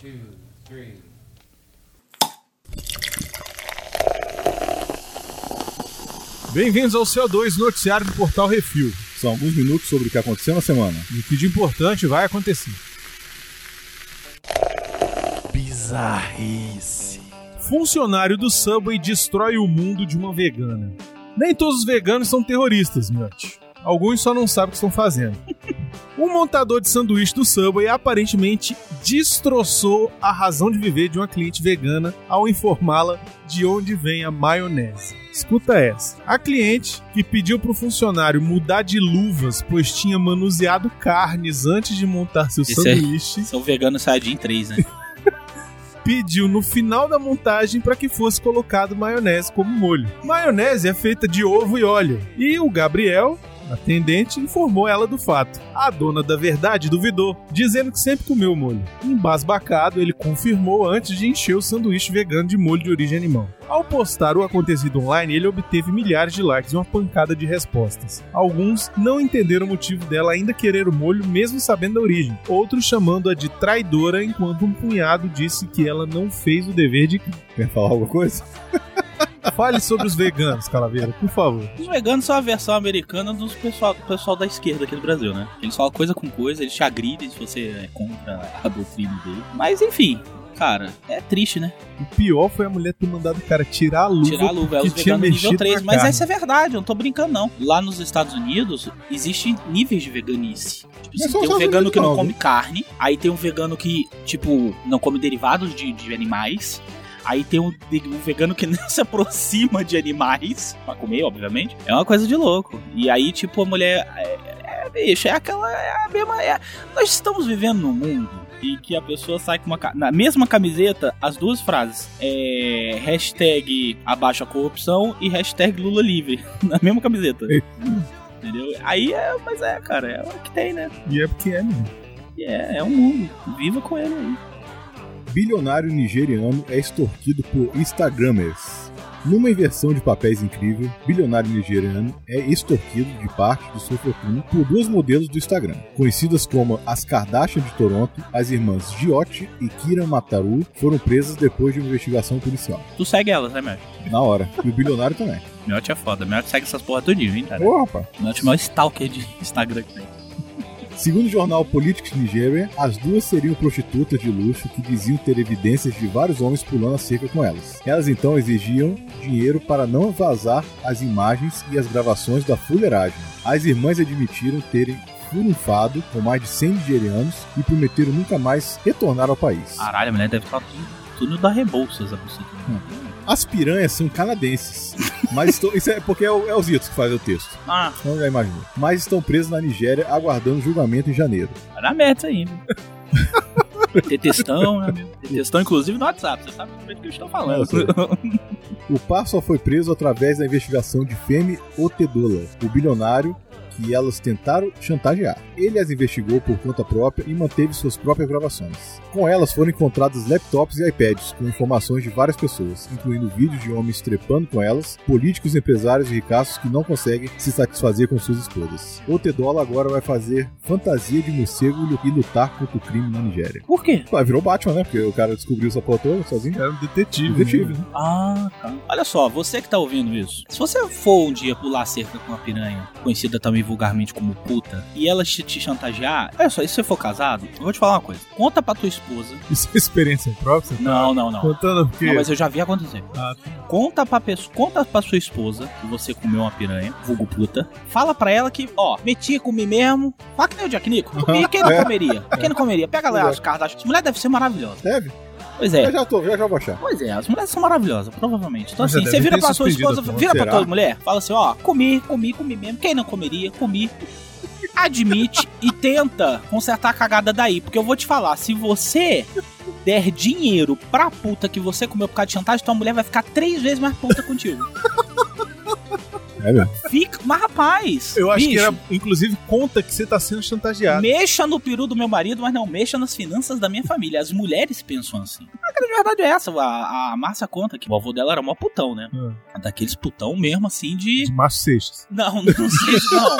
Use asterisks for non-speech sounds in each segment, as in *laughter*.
two, three. Bem-vindos ao CO2 Noticiário do Portal Refil. São alguns minutos sobre o que aconteceu na semana. E o que de importante vai acontecer. Bizarrice. Funcionário do Subway destrói o mundo de uma vegana. Nem todos os veganos são terroristas, Miotti. Alguns só não sabem o que estão fazendo. Um montador de sanduíche do Subway aparentemente destroçou a razão de viver de uma cliente vegana ao informá-la de onde vem a maionese. Escuta essa. A cliente, que pediu para o funcionário mudar de luvas, pois tinha manuseado carnes antes de montar seu Esse sanduíche, São veganos Saiyajin 3, né? *laughs* pediu no final da montagem para que fosse colocado maionese como molho. Maionese é feita de ovo e óleo. E o Gabriel, atendente, informou ela do fato. A dona da verdade duvidou, dizendo que sempre comeu o molho. Embasbacado, ele confirmou antes de encher o sanduíche vegano de molho de origem animal. Ao postar o acontecido online, ele obteve milhares de likes e uma pancada de respostas. Alguns não entenderam o motivo dela ainda querer o molho, mesmo sabendo da origem. Outros chamando-a de traidora, enquanto um punhado disse que ela não fez o dever de. Quer falar alguma coisa? *laughs* Fale sobre os veganos, Calaveira, por favor. Os veganos são a versão americana dos pessoal, do pessoal da esquerda aqui do Brasil, né? Eles falam coisa com coisa, eles te agridem se você é contra a doutrina dele. Mas enfim, cara, é triste, né? O pior foi a mulher ter mandado o cara tirar a luva. Tirar a luva, é os tinha veganos nível mexido 3. na Mas carne. essa é verdade, eu não tô brincando, não. Lá nos Estados Unidos, existem níveis de veganice. Tipo, assim, tem um vegano que não come carne, aí tem um vegano que, tipo, não come derivados de, de animais. Aí tem um, um vegano que *laughs* não se aproxima de animais, pra comer, obviamente. É uma coisa de louco. E aí, tipo, a mulher. É, é, bicho, é aquela. É a mesma. é- nós estamos vivendo num mundo em que a pessoa sai com uma. Na mesma camiseta, as duas frases. É. Hashtag abaixo a corrupção e hashtag Lula livre. *laughs* Na mesma camiseta. Entendeu? Aí é. Mas é, cara, é o que tem, né? E é porque é mesmo. E É, é um mundo. Viva com ele aí. Bilionário nigeriano é extorquido por Instagramers. Numa inversão de papéis incrível, bilionário nigeriano é extorquido de parte de sua fortuna por duas modelos do Instagram, conhecidas como as Kardashian de Toronto, as irmãs Giot e Kira Mataru, foram presas depois de uma investigação policial. Tu segue elas, né, Mel? Na hora. E o bilionário também. Miote é foda. Miote segue essas porra tudinho, hein, cara? Ô, rapaz. Miote é o maior stalker de Instagram que tem. Segundo o jornal Politics Nigeria, as duas seriam prostitutas de luxo que diziam ter evidências de vários homens pulando a cerca com elas. Elas então exigiam dinheiro para não vazar as imagens e as gravações da fuleiragem. As irmãs admitiram terem furunfado com mais de 100 nigerianos e prometeram nunca mais retornar ao país. Caralho, a mulher deve estar tudo, tudo da Rebouças, a buceta. As piranhas são canadenses, mas estão, isso é porque é, o, é os Itos que faz o texto. Ah, Não já imaginou. Mas estão presos na Nigéria aguardando julgamento em janeiro. vai dar merda isso aí, viu? Ter textão, né, textão, inclusive, no WhatsApp. Você sabe do que eu estou falando. O par só foi preso através da investigação de Femi Otedola, o bilionário que elas tentaram chantagear. Ele as investigou por conta própria e manteve suas próprias gravações. Com elas foram encontrados laptops e iPads com informações de várias pessoas, incluindo vídeos de homens trepando com elas, políticos, empresários e ricaços que não conseguem se satisfazer com suas esposas. Otedola agora vai fazer fantasia de morcego e lutar contra o crime na Nigéria. Por quê? Ah, virou Batman, né? Porque o cara descobriu essa porra toda sozinho. Era um detetive. Detetive, né? né? Ah, tá. Olha só, você que tá ouvindo isso, se você for um dia pular cerca com uma piranha, conhecida também vulgarmente como puta, e ela te, te chantagear, olha só, e se você for casado, eu vou te falar uma coisa. Conta pra tua esposa. Isso é experiência própria? Tá Não, não, não. Contando porque. Não, mas eu já vi acontecer. Ah, tá. Conta pra, pessoa, conta pra sua esposa que você comeu uma piranha, vulgo puta. Fala pra ela que, ó, meti, comi mesmo. Fala que nem o Jack Nico. Comi, quem não *laughs* É. comeria? Quem não comeria? Pega lá É. as cartas. Essa mulher deve ser maravilhosa. Deve? Pois Eu é. já tô, já já vou achar. Pois é, as mulheres são maravilhosas, provavelmente. Então assim, você vira pra sua esposa, vira pra tua mulher, fala assim, ó, comi, comi, comi mesmo. Quem não comeria, comi. Admite e tenta consertar a cagada daí. Porque eu vou te falar, se você der dinheiro pra puta que você comeu por causa de chantagem, tua mulher vai ficar três vezes mais puta contigo. É mesmo? Fica. Mas rapaz. Eu acho que bicho, era, inclusive, conta que você tá sendo chantageado. Mexa no peru do meu marido, mas não mexa nas finanças da minha família. As mulheres pensam assim. A grande verdade é essa. A, a Márcia conta que o avô dela era mó putão, né? Hum. Daqueles putão mesmo, assim, de. De Márcio Seixas. Não, não sei, não.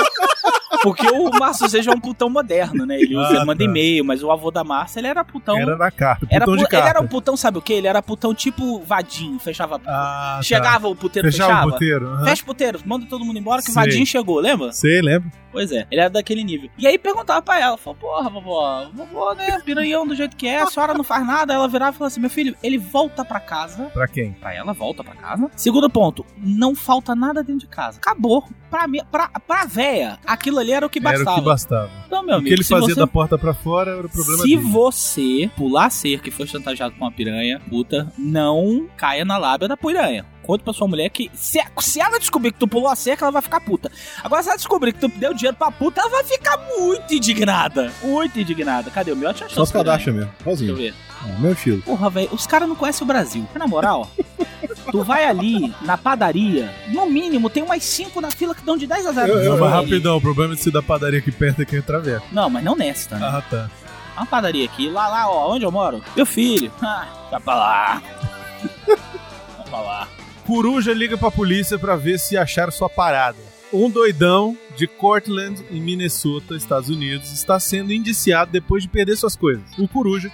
Porque o Márcio seja é um putão moderno, né? Ele usa, Ah, manda tá. e-mail, mas o avô da Márcia, ele era putão. Era na carta, Era putão pu- de ele era carta. um putão, sabe o quê? Ele era putão tipo vadinho, fechava. Ah, tá. chegava o puteiro, Fechava fechava. o puteiro. aham. Fecha o puteiro, manda todo mundo embora que o Sei. vadinho chegou, lembra? Sei, lembra? Pois é, ele era daquele nível. E aí perguntava pra ela, falou, porra, vovó, vovó, né, piranhão do jeito que é, a senhora não faz nada. Ela virava e falou assim, meu filho, ele volta pra casa. Pra quem? Pra ela, volta pra casa. Segundo ponto, não falta nada dentro de casa. Acabou. Pra, mim, pra, pra véia, aquilo ali era o que Era bastava. o que bastava. Então, meu o amigo, que ele fazia você... da porta pra fora era o problema Se dele. você pular cerca e for chantageado com uma piranha, puta, não caia na lábia da piranha. Conta pra sua mulher que se, se ela descobrir que tu pulou a cerca, ela vai ficar puta. Agora, se ela descobrir que tu deu dinheiro pra puta, ela vai ficar muito indignada. Muito indignada. Cadê o meu? Deixa eu Só os cadastros mesmo, Deixa eu sozinho. ver. É, meu estilo. Porra, velho, os caras não conhecem o Brasil. Na moral, tu vai ali na padaria, no mínimo tem umas 5 na fila que dão de 10 a 0. Eu- mas rapidão, o problema de ser da padaria aqui perto é que é traveco. Não, mas não nesta, né? Ah, tá. Uma padaria aqui, lá, lá, ó, onde eu moro. Meu filho. Ah, vai pra lá. Vai pra lá. Coruja liga pra polícia pra ver se acharam sua parada. Um doidão de Cortland, em Minnesota, Estados Unidos, está sendo indiciado depois de perder suas coisas. O Coruja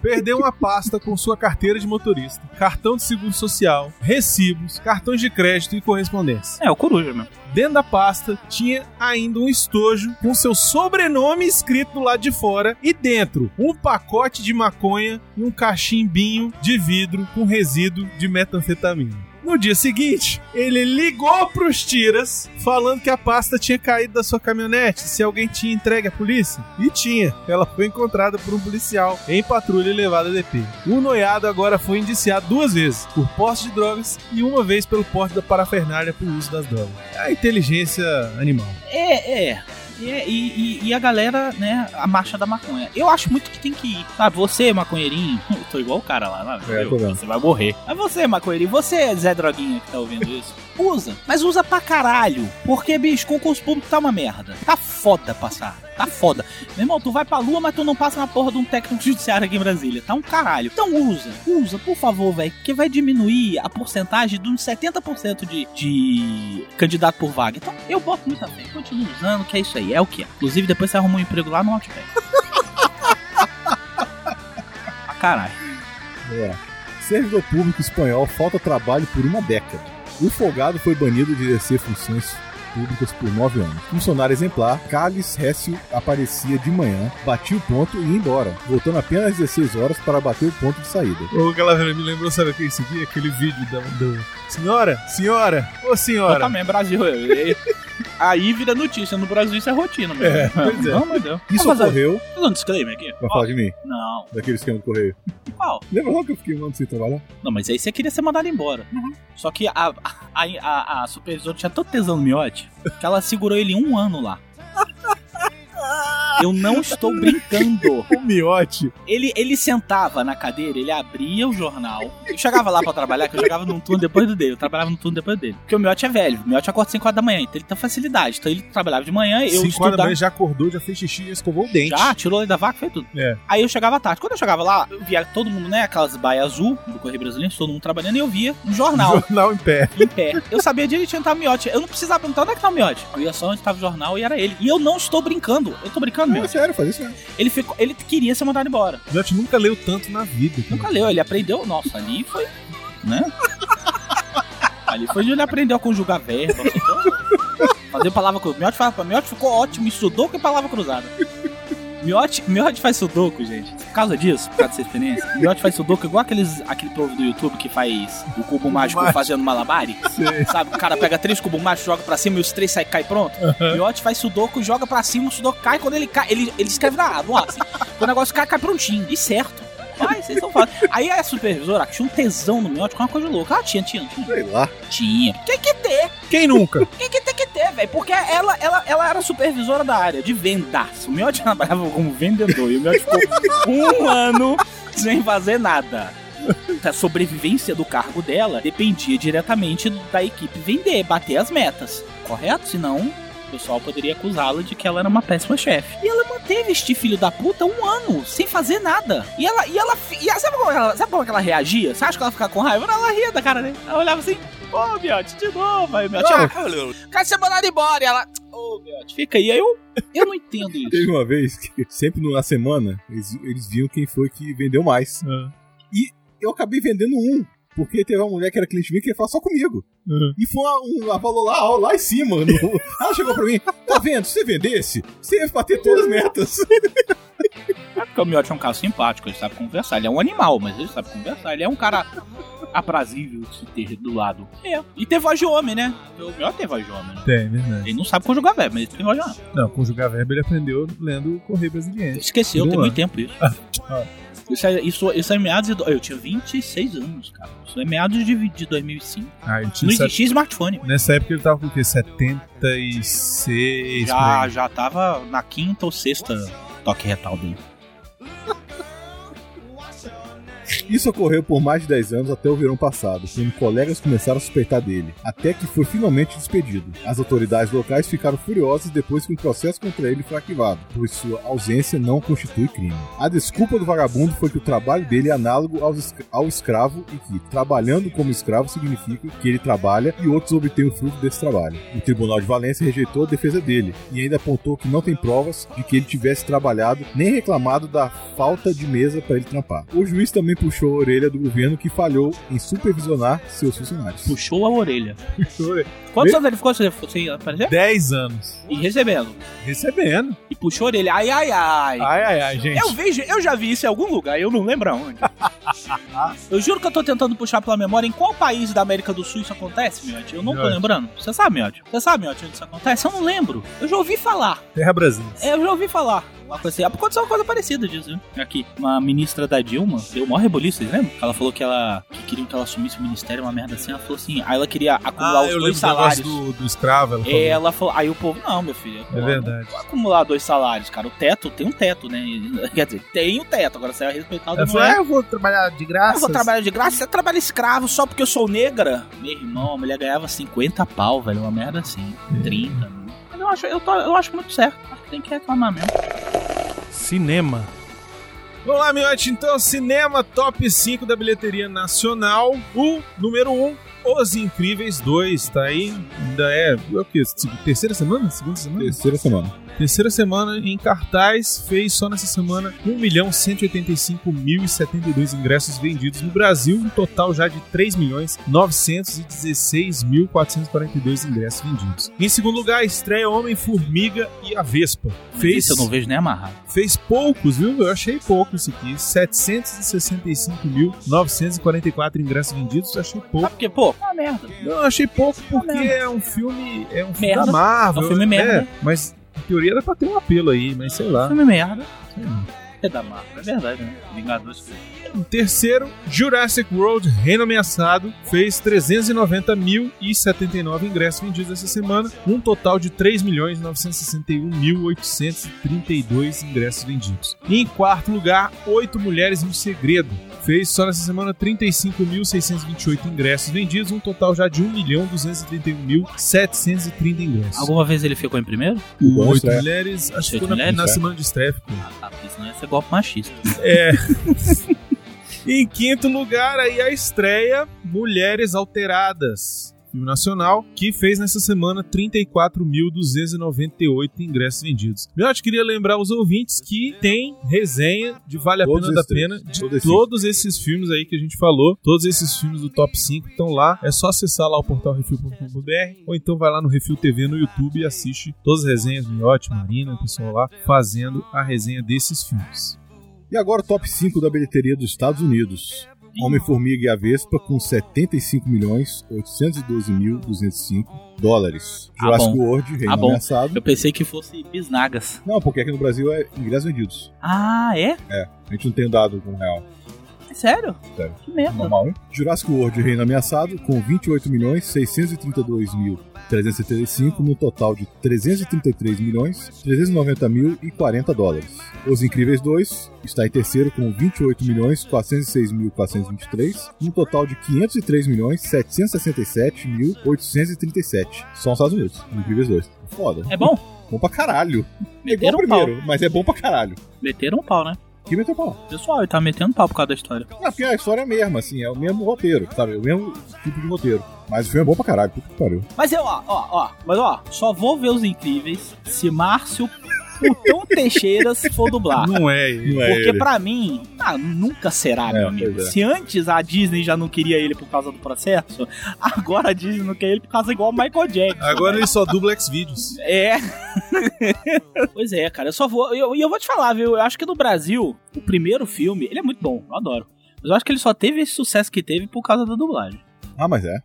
perdeu uma pasta com sua carteira de motorista, cartão de seguro social, recibos, cartões de crédito e correspondência. É, o coruja mesmo. Dentro da pasta tinha ainda um estojo com seu sobrenome escrito do lado de fora e dentro um pacote de maconha e um cachimbinho de vidro com resíduo de metanfetamina. No dia seguinte, ele ligou pros tiras falando que a pasta tinha caído da sua caminhonete, se alguém tinha entregue à polícia. E tinha. Ela foi encontrada por um policial em patrulha e levada a DP. O noiado agora foi indiciado duas vezes por posse de drogas e uma vez pelo porte da parafernália por uso das drogas. É a inteligência animal. É, é. E, e- e a galera, né, a marcha da maconha. Eu acho muito que tem que ir. Sabe, você, maconheirinho, *laughs* eu tô igual o cara lá, lá É, você vai morrer. Mas você, maconheirinho, você, Zé Droguinha, que tá ouvindo isso, *laughs* usa. Mas usa pra caralho. Porque, bicho, concurso público tá uma merda. Tá foda passar. Tá foda. Meu irmão, tu vai pra lua, mas tu não passa na porra de um técnico *laughs* judiciário aqui em Brasília. Tá um caralho. Então usa, usa, por favor, velho. Porque vai diminuir a porcentagem de uns 70% de, de candidato por vaga. Então eu boto muita fé. Continuo usando, que é isso aí. É o que é. Inclusive, depois você arruma um emprego lá no Outback. *laughs* ah, caralho. É. Servidor público espanhol falta trabalho por uma década. O folgado foi banido de exercer funções públicas por nove anos. Funcionário exemplar, Carlos Récio aparecia de manhã, batia o ponto e ia embora, voltando apenas às 16 horas para bater o ponto de saída. Ô, galera, me lembrou, sabe o que esse aqui? Aquele vídeo da, do... Senhora, senhora, ô Eu senhora. também, Brasil. eu- eu- Aí vira notícia. No Brasil isso é rotina, mesmo. É, pois é. Não, meu Deus. Isso Vou fazer- ocorreu, fazer um disclaimer aqui. vai falar de mim, Não, daquele esquema do correio. qual? Lembra lá que eu fiquei um ano sem trabalhar? Não, mas aí você queria ser mandado embora. Uhum. Só que a, a, a, a supervisora tinha tanto tesão no miote que ela segurou ele um ano lá. Eu não estou brincando. *laughs* O miote. Ele, ele sentava na cadeira, ele abria o jornal. Eu chegava lá pra trabalhar, que eu chegava num turno depois do dele. Eu trabalhava num turno depois dele. Porque o miote é velho. O miote acorda 5 horas da manhã, então ele tem facilidade. Então ele trabalhava de manhã, eu 5 horas da estudava. manhã já acordou, já fez xixi, já escovou o dente. Já, tirou ele da vaca, fez tudo. É. Aí eu chegava à tarde. Quando eu chegava lá, eu via todo mundo, né? Aquelas baias azul do Correio Brasileiro, todo mundo trabalhando, e eu via um jornal Jornal em pé. em pé. Eu sabia direitinho onde tava o miote. Eu não precisava perguntar onde é que tá o miote. Eu ia só onde tava o jornal e era ele. E eu não estou brincando. Eu tô brincando, Não, meu. é sério, faz isso mesmo. Ele, ficou, ele queria ser mandado embora. O miote nunca leu tanto na vida. cara. Nunca leu, ele aprendeu. Nossa, ali foi. Né? ali foi onde ele aprendeu a conjugar verbo. *laughs* Fazer palavra cruzada. Fala pra Miote ficou ótimo em sudoku e palavra cruzada. Miote, Miote faz sudoku, gente. Por causa disso, por causa dessa experiência. Miote faz sudoku igual aqueles, aquele povo do YouTube que faz o cubo mágico fazendo malabari. Sei. Sabe, o cara pega três cubos mágicos, joga pra cima e os três sai cai pronto. Miote faz sudoku, joga pra cima, o sudoku cai. Quando ele cai, ele, ele escreve na ar, assim. Quando o negócio cai, cai prontinho. E certo. Vai, vocês estão falando. Aí a supervisora tinha um tesão no Miote uma coisa louca. Ah, tinha, tinha, tinha. Sei lá. Tinha. Tem que ter. Quem nunca? *laughs* Tem que ter que ter, velho. Porque ela, ela, ela era supervisora da área de vendas. O Miote trabalhava como vendedor. E o Miote ficou um *laughs* ano sem fazer nada. A sobrevivência do cargo dela dependia diretamente da equipe vender, bater as metas. Correto? Senão, pessoal poderia acusá-la de que ela era uma péssima chefe. E ela manteve este filho da puta um ano, sem fazer nada. E ela, e ela, e ela- sabe, como ela sabe como é ela reagia? Você acha que ela ficava com raiva? Ela ria da cara dele. Ela olhava assim, Ô, Miotti, de novo. Aí o Miotti, ah, quero ser mandado embora. E ela, ô, Miotti, fica aí. Aí eu, eu não entendo isso. Teve uma vez que, sempre na semana, eles, eles viam quem foi que vendeu mais. Ah. E eu acabei vendendo um. Porque teve uma mulher que era cliente minha que ia falar só comigo. Uhum. E foi uma, um, ela falou lá, ó, lá em cima. no- *laughs* ela chegou pra mim, tá vendo? Se você vendesse, você ia bater todas as metas. *laughs* É porque o Miotti é um cara simpático, ele sabe conversar. Ele é um animal, mas ele sabe conversar. Ele é um cara aprazível de se ter do lado. É. E tem voz de homem, né? O Miotti tem voz de homem, né? Tem, verdade. Ele não sabe conjugar verbo, mas ele tem voz de homem. Não, conjugar verbo ele aprendeu lendo o Correio Brasiliense. Esqueceu, tem muito tempo isso. *laughs* Isso é, isso, isso é meados de. Eu tinha 26 anos, cara. Isso é meados de, de 2005. Ah, Não tinha set- existia smartphone. Nessa época ele tava com o quê? 76. por Já, já tava na quinta ou sexta toque retal dele. Isso ocorreu por mais de 10 anos até o verão passado, quando colegas começaram a suspeitar dele, até que foi finalmente despedido. As autoridades locais ficaram furiosas depois que um processo contra ele foi arquivado, pois sua ausência não constitui crime. A desculpa do vagabundo foi que o trabalho dele é análogo ao escravo e que, trabalhando como escravo, significa que ele trabalha e outros obtêm o fruto desse trabalho. O Tribunal de Valência rejeitou a defesa dele e ainda apontou que não tem provas de que ele tivesse trabalhado nem reclamado da falta de mesa para ele trampar. O juiz também puxou a orelha do governo que falhou em supervisionar seus funcionários. Puxou a orelha. Quantos anos ele ficou sem, aparecer? 10 anos. E recebendo. Recebendo. E puxou a orelha. Ai, ai, ai. Ai, ai, ai, gente. Eu, vejo, eu já vi isso em algum lugar, eu não lembro aonde. *laughs* eu juro que eu tô tentando puxar pela memória em qual país da América do Sul isso acontece, Miotti. Eu não tô Miotti. lembrando. Você sabe, Miotti? Você sabe, Miotti, onde isso acontece? Eu não lembro. Eu já ouvi falar. Terra Brasil. É, eu já ouvi falar. Uma coisa assim. Aconteceu uma coisa parecida disso? Aqui, uma ministra da Dilma deu maior reboliço, vocês lembram? Ela falou que ela que queriam que ela assumisse o ministério, uma merda assim. Ela falou assim, aí ela queria acumular Ah, os dois salários. do, do escravo. Ela falou. É, ela falou, aí o povo, não, meu filho. É verdade. Não vou acumular dois salários, cara. O teto tem um teto, né? *laughs* Quer dizer, tem um teto. Agora você é respeitado. Ela falou, é. ah, eu vou trabalhar de graça. Eu vou trabalhar de graça, você trabalha escravo só porque eu sou negra? Meu irmão, a mulher ganhava 50 pau, velho, uma merda assim, 30. mil. Mas eu acho, eu, tô- eu acho muito certo, acho que tem que reclamar mesmo. Cinema. Vamos lá, Miotti. Então, cinema top 5 da bilheteria nacional. O número 1, Os Incríveis 2. Tá aí. Ainda é. é o quê? Terceira semana? Segunda semana? Terceira semana. Terceira semana em cartaz. Fez só nessa semana 1 milhão 185 mil e 72 ingressos vendidos no Brasil. Um total já de 3 milhões 916 mil 442 ingressos vendidos. Em segundo lugar, estreia Homem-Formiga e a Vespa. Fez Isso eu não vejo nem amarrado. fez poucos, viu? Eu achei pouco isso aqui. 765.944 ingressos vendidos, achei pouco. Sabe por quê? Pô, é uma merda. Não, eu achei pouco porque merda. é um filme. É um filme Merda. da Marvel. É um filme merda. É, mas em teoria era pra ter um apelo aí, mas sei lá. Filme merda. Hum. É da Marvel, é verdade, né? Vingadores. Em terceiro, Jurassic World Reino Ameaçado fez 390.079 ingressos vendidos essa semana, um total de 3.961.832 ingressos vendidos. E em quarto lugar, Oito Mulheres um Segredo fez só nessa semana 35.628 ingressos vendidos, um total já de 1.231.730 ingressos. Alguma vez ele ficou em primeiro? Bom Oito estreia. Mulheres, acho que foi na, Mulheres, na é. semana de estreia. ficou. Ah, tá, porque senão ia ser golpe machista. É. *laughs* em quinto lugar, aí a estreia Mulheres Alteradas. Filme nacional, que fez nessa semana 34.298 ingressos vendidos. Miotti, queria lembrar os ouvintes que tem resenha de Vale a Todos Pena da Pena de Todos esses. todos esses filmes aí que a gente falou. Todos esses filmes do Top 5 estão lá. É só acessar lá o portal refil.com.br ou então vai lá no Refil TV no YouTube e assiste todas as resenhas, Miotti, Marina, o pessoal lá fazendo a resenha desses filmes. E agora o top 5 da bilheteria dos Estados Unidos. Homem-Formiga e a Vespa com 75 milhões 812 mil 205 dólares. Ah, Jurassic bom. World, Reino Ah, bom. Ameaçado. Eu pensei que fosse bisnagas. Não, porque aqui no Brasil é ingressos vendidos. Ah, é? A gente não tem dado com real. É sério? Sério. Que merda. Normal, hein? Jurassic World Reino Ameaçado com 28 milhões 632 mil 375 no total de 333 milhões 390 mil e 40 dólares. Os Incríveis 2 está em terceiro com 28 milhões 406 mil 423 no total de 503 milhões 767 mil 837. Só nos Estados Unidos. Os Incríveis 2. Foda. É bom? Bom pra caralho. É Meteram o um pau. primeiro, mas é bom pra caralho. Meteram um pau, né? Que meteu pau. Pessoal, ele tá metendo pau por causa da história. Não, porque a história é a mesma, assim, é o mesmo roteiro, sabe? É o mesmo tipo de roteiro. Mas o filme é bom pra caralho, puta que pariu. Mas eu, ó, ó, ó, mas ó, só vou ver os incríveis se Márcio Putão Teixeira se for dublar. Não é. Não é Porque ele. pra mim, ah, nunca será, É, meu amigo. é. Se antes a Disney já não queria ele por causa do processo, agora a Disney não quer ele por causa igual o Michael Jackson. Agora ele só dubla X-Videos. É. *laughs* pois é, cara, eu só vou. E eu, e eu vou te falar, viu? Eu acho que no Brasil, o primeiro filme, ele é muito bom, eu adoro. Mas eu acho que ele só teve esse sucesso que teve por causa da dublagem. Ah, mas é.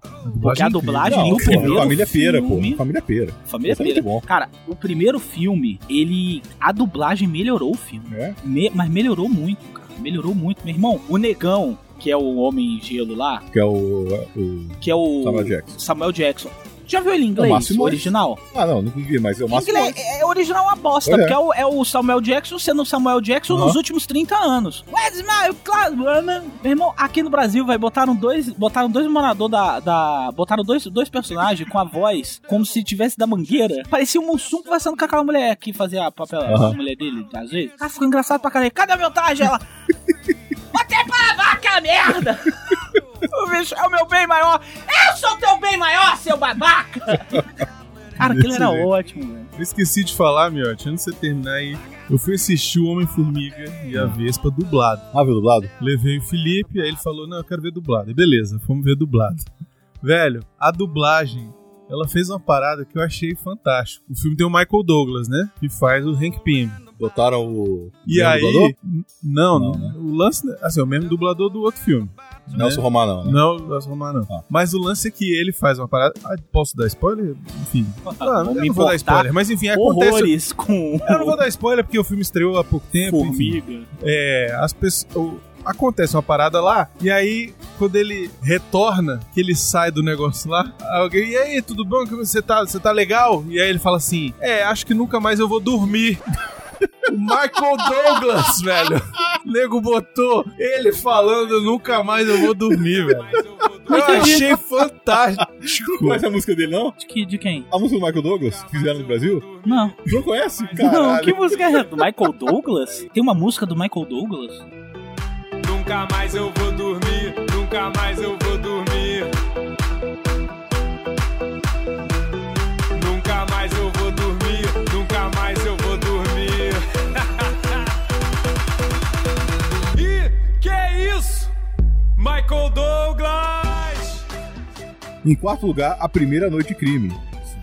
Porque a dublagem Não, pô, primeiro Família Pera, pô. Família Pera. Família Esse é Pera. muito bom. Cara, o primeiro filme, ele. A dublagem melhorou o filme. É? Me- mas melhorou muito, cara. Melhorou muito. Meu irmão, o negão, que é o Homem Gelo lá, Que é o, o que é o Samuel Jackson. Samuel Jackson. Já viu ele em É o inglês? Márcio Morris. original? Ah, não, não vi, mas é o Márcio Inglês, é, é original uma bosta, é. porque é o, é o Samuel Jackson sendo o Samuel Jackson Uhum. nos últimos 30 anos. Where's my class, Meu irmão, aqui no Brasil, vai botaram dois, botaram dois moradores da, da. Botaram dois, dois personagens com a voz como se tivesse da mangueira. Parecia o Mussum conversando com aquela mulher que fazia a papel, Aham. mulher dele, às vezes. Ah, ficou engraçado pra caralho. Cadê a meu traje? Ela. *laughs* Botei pra vaca, merda! *laughs* O bicho é o meu bem maior. Eu sou babaca! Cara, aquilo era ótimo, velho. Eu esqueci de falar, Miotti, antes de você terminar aí. Eu fui assistir o Homem-Formiga e a Vespa dublado. Ah, viu dublado? Levei o Felipe, aí ele falou: Não, eu quero ver dublado. E beleza, fomos ver dublado. Velho, a dublagem, ela fez uma parada que eu achei fantástico. O filme tem o Michael Douglas, né? Que faz o Hank Pym. Botaram o. E o aí. dublador? Não, não, né? o lance. Assim, é o mesmo dublador do outro filme. Nelson Romar, não, né? Não, Nelson Romar não. Ah. Mas o lance é que ele faz uma parada. Ah, posso dar spoiler? Enfim. Não, eu me não vou dar spoiler. Mas enfim, acontece. com Eu não vou dar spoiler porque o filme estreou há pouco tempo. Enfim, formiga. é, as pessoas. Acontece uma parada lá, e aí, quando ele retorna, que ele sai do negócio lá, alguém, e aí, tudo bom? Que Você tá, você tá legal? E aí ele fala assim: É, acho que nunca mais eu vou dormir. *laughs* O Michael Douglas, velho. O nego botou ele falando nunca mais eu vou dormir, velho. Eu achei fantástico. Conhece a música dele, não? De, que, de quem? A música do Michael Douglas, que fizeram no Brasil? Não. Não conhece? Não, Caralho. que música é essa? Do Michael Douglas? Tem uma música do Michael Douglas? Nunca mais eu vou dormir, nunca mais eu vou Em quarto lugar, A Primeira Noite de Crime.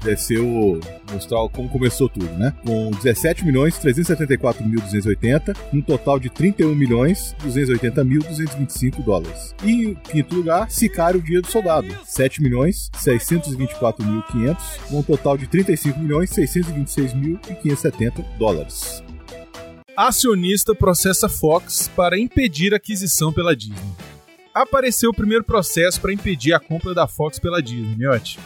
Deve ser o. mostrar como começou tudo, né? Com 17 milhões 374.280, um total de 31 milhões 280.225 dólares. E em quinto lugar, Sicário Dia do Soldado, 7 milhões 624.500, um total de 35 milhões 626.570 dólares. Acionista processa Fox para impedir aquisição pela Disney. Apareceu o primeiro processo para impedir a compra da Fox pela Disney, Miotti.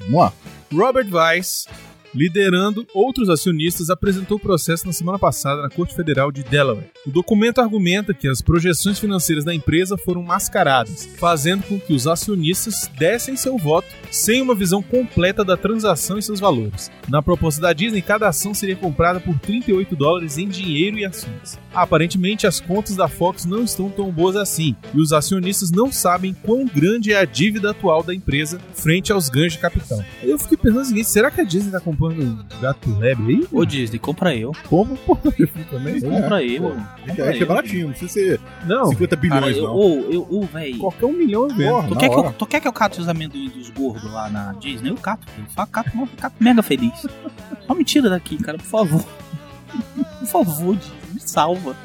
Vamos lá. Robert Weiss, liderando outros acionistas, apresentou o processo na semana passada na Corte Federal de Delaware. O documento argumenta que as projeções financeiras da empresa foram mascaradas, fazendo com que os acionistas dessem seu voto sem uma visão completa da transação e seus valores. Na proposta da Disney, cada ação seria comprada por 38 dólares em dinheiro e ações. Aparentemente, as contas da Fox não estão tão boas assim, e os acionistas não sabem quão grande é a dívida atual da empresa frente aos ganhos de capital. Eu fiquei pensando o seguinte: será que a Disney tá comprando um gato lebre aí? Ô Disney, compra eu. Como? *laughs* Porra, eu também. Compra É, eu. pô. Compra É é eu. baratinho, não precisa ser Não, 50 Cara, bilhões, eu, não. ô, eu, ô, véi. qualquer um milhão eu vendo. Tu quer, que eu, tu quer que eu cate os amendoim dos gordos lá na Disney? Eu cato, filho. Só cato, cato mega feliz. Só me tira daqui, cara, por favor. Por favor, Disney, me salva.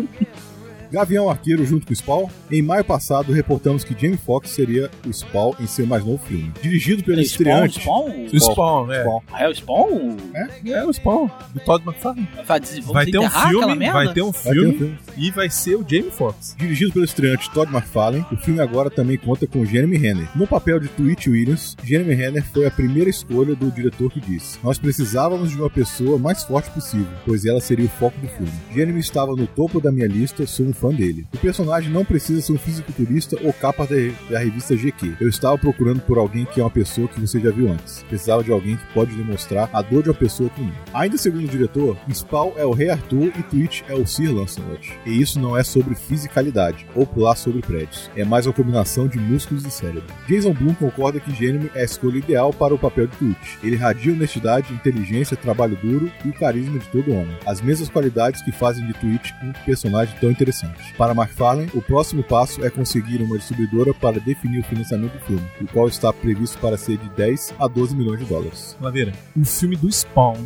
Gavião Arqueiro junto com o Spawn. Em maio passado, reportamos que Jamie Foxx seria o Spawn em seu mais novo filme. Dirigido pelo Spawn, estreante. Spawn? O Spawn, é. Spawn. Ah, é o Spawn? É o Spawn, do Todd McFarlane. Vai, Vai ter um filme, vai ter um Vai ter um filme filme. e vai ser o Jamie Foxx. Dirigido pelo estreante Todd McFarlane, o filme agora também conta com Jeremy Renner. No papel de Tweet Williams, Jeremy Renner foi a primeira escolha do diretor que disse: Nós precisávamos de uma pessoa mais forte possível, pois ela seria o foco do filme. Jeremy estava no topo da minha lista, sou um fã dele. O personagem não precisa ser um fisiculturista ou capa da, revista GQ. Eu estava procurando por alguém que é uma pessoa que você já viu antes. Precisava de alguém que pode demonstrar a dor de uma pessoa comum. Ainda segundo o diretor, Spawn é o Rei Arthur e Twitch é o Sir Lancelot. E isso não é sobre fisicalidade ou pular sobre prédios. É mais uma combinação de músculos e cérebro. Jason Blum concorda que Gênero é a escolha ideal para o papel de Twitch. Ele radia honestidade, inteligência, trabalho duro e o carisma de todo homem. As mesmas qualidades que fazem de Twitch um personagem tão interessante. Para McFarlane, o próximo passo é conseguir uma distribuidora para definir o financiamento do filme, o qual está previsto para ser de 10 a 12 milhões de dólares. Laveira, o filme do Spawn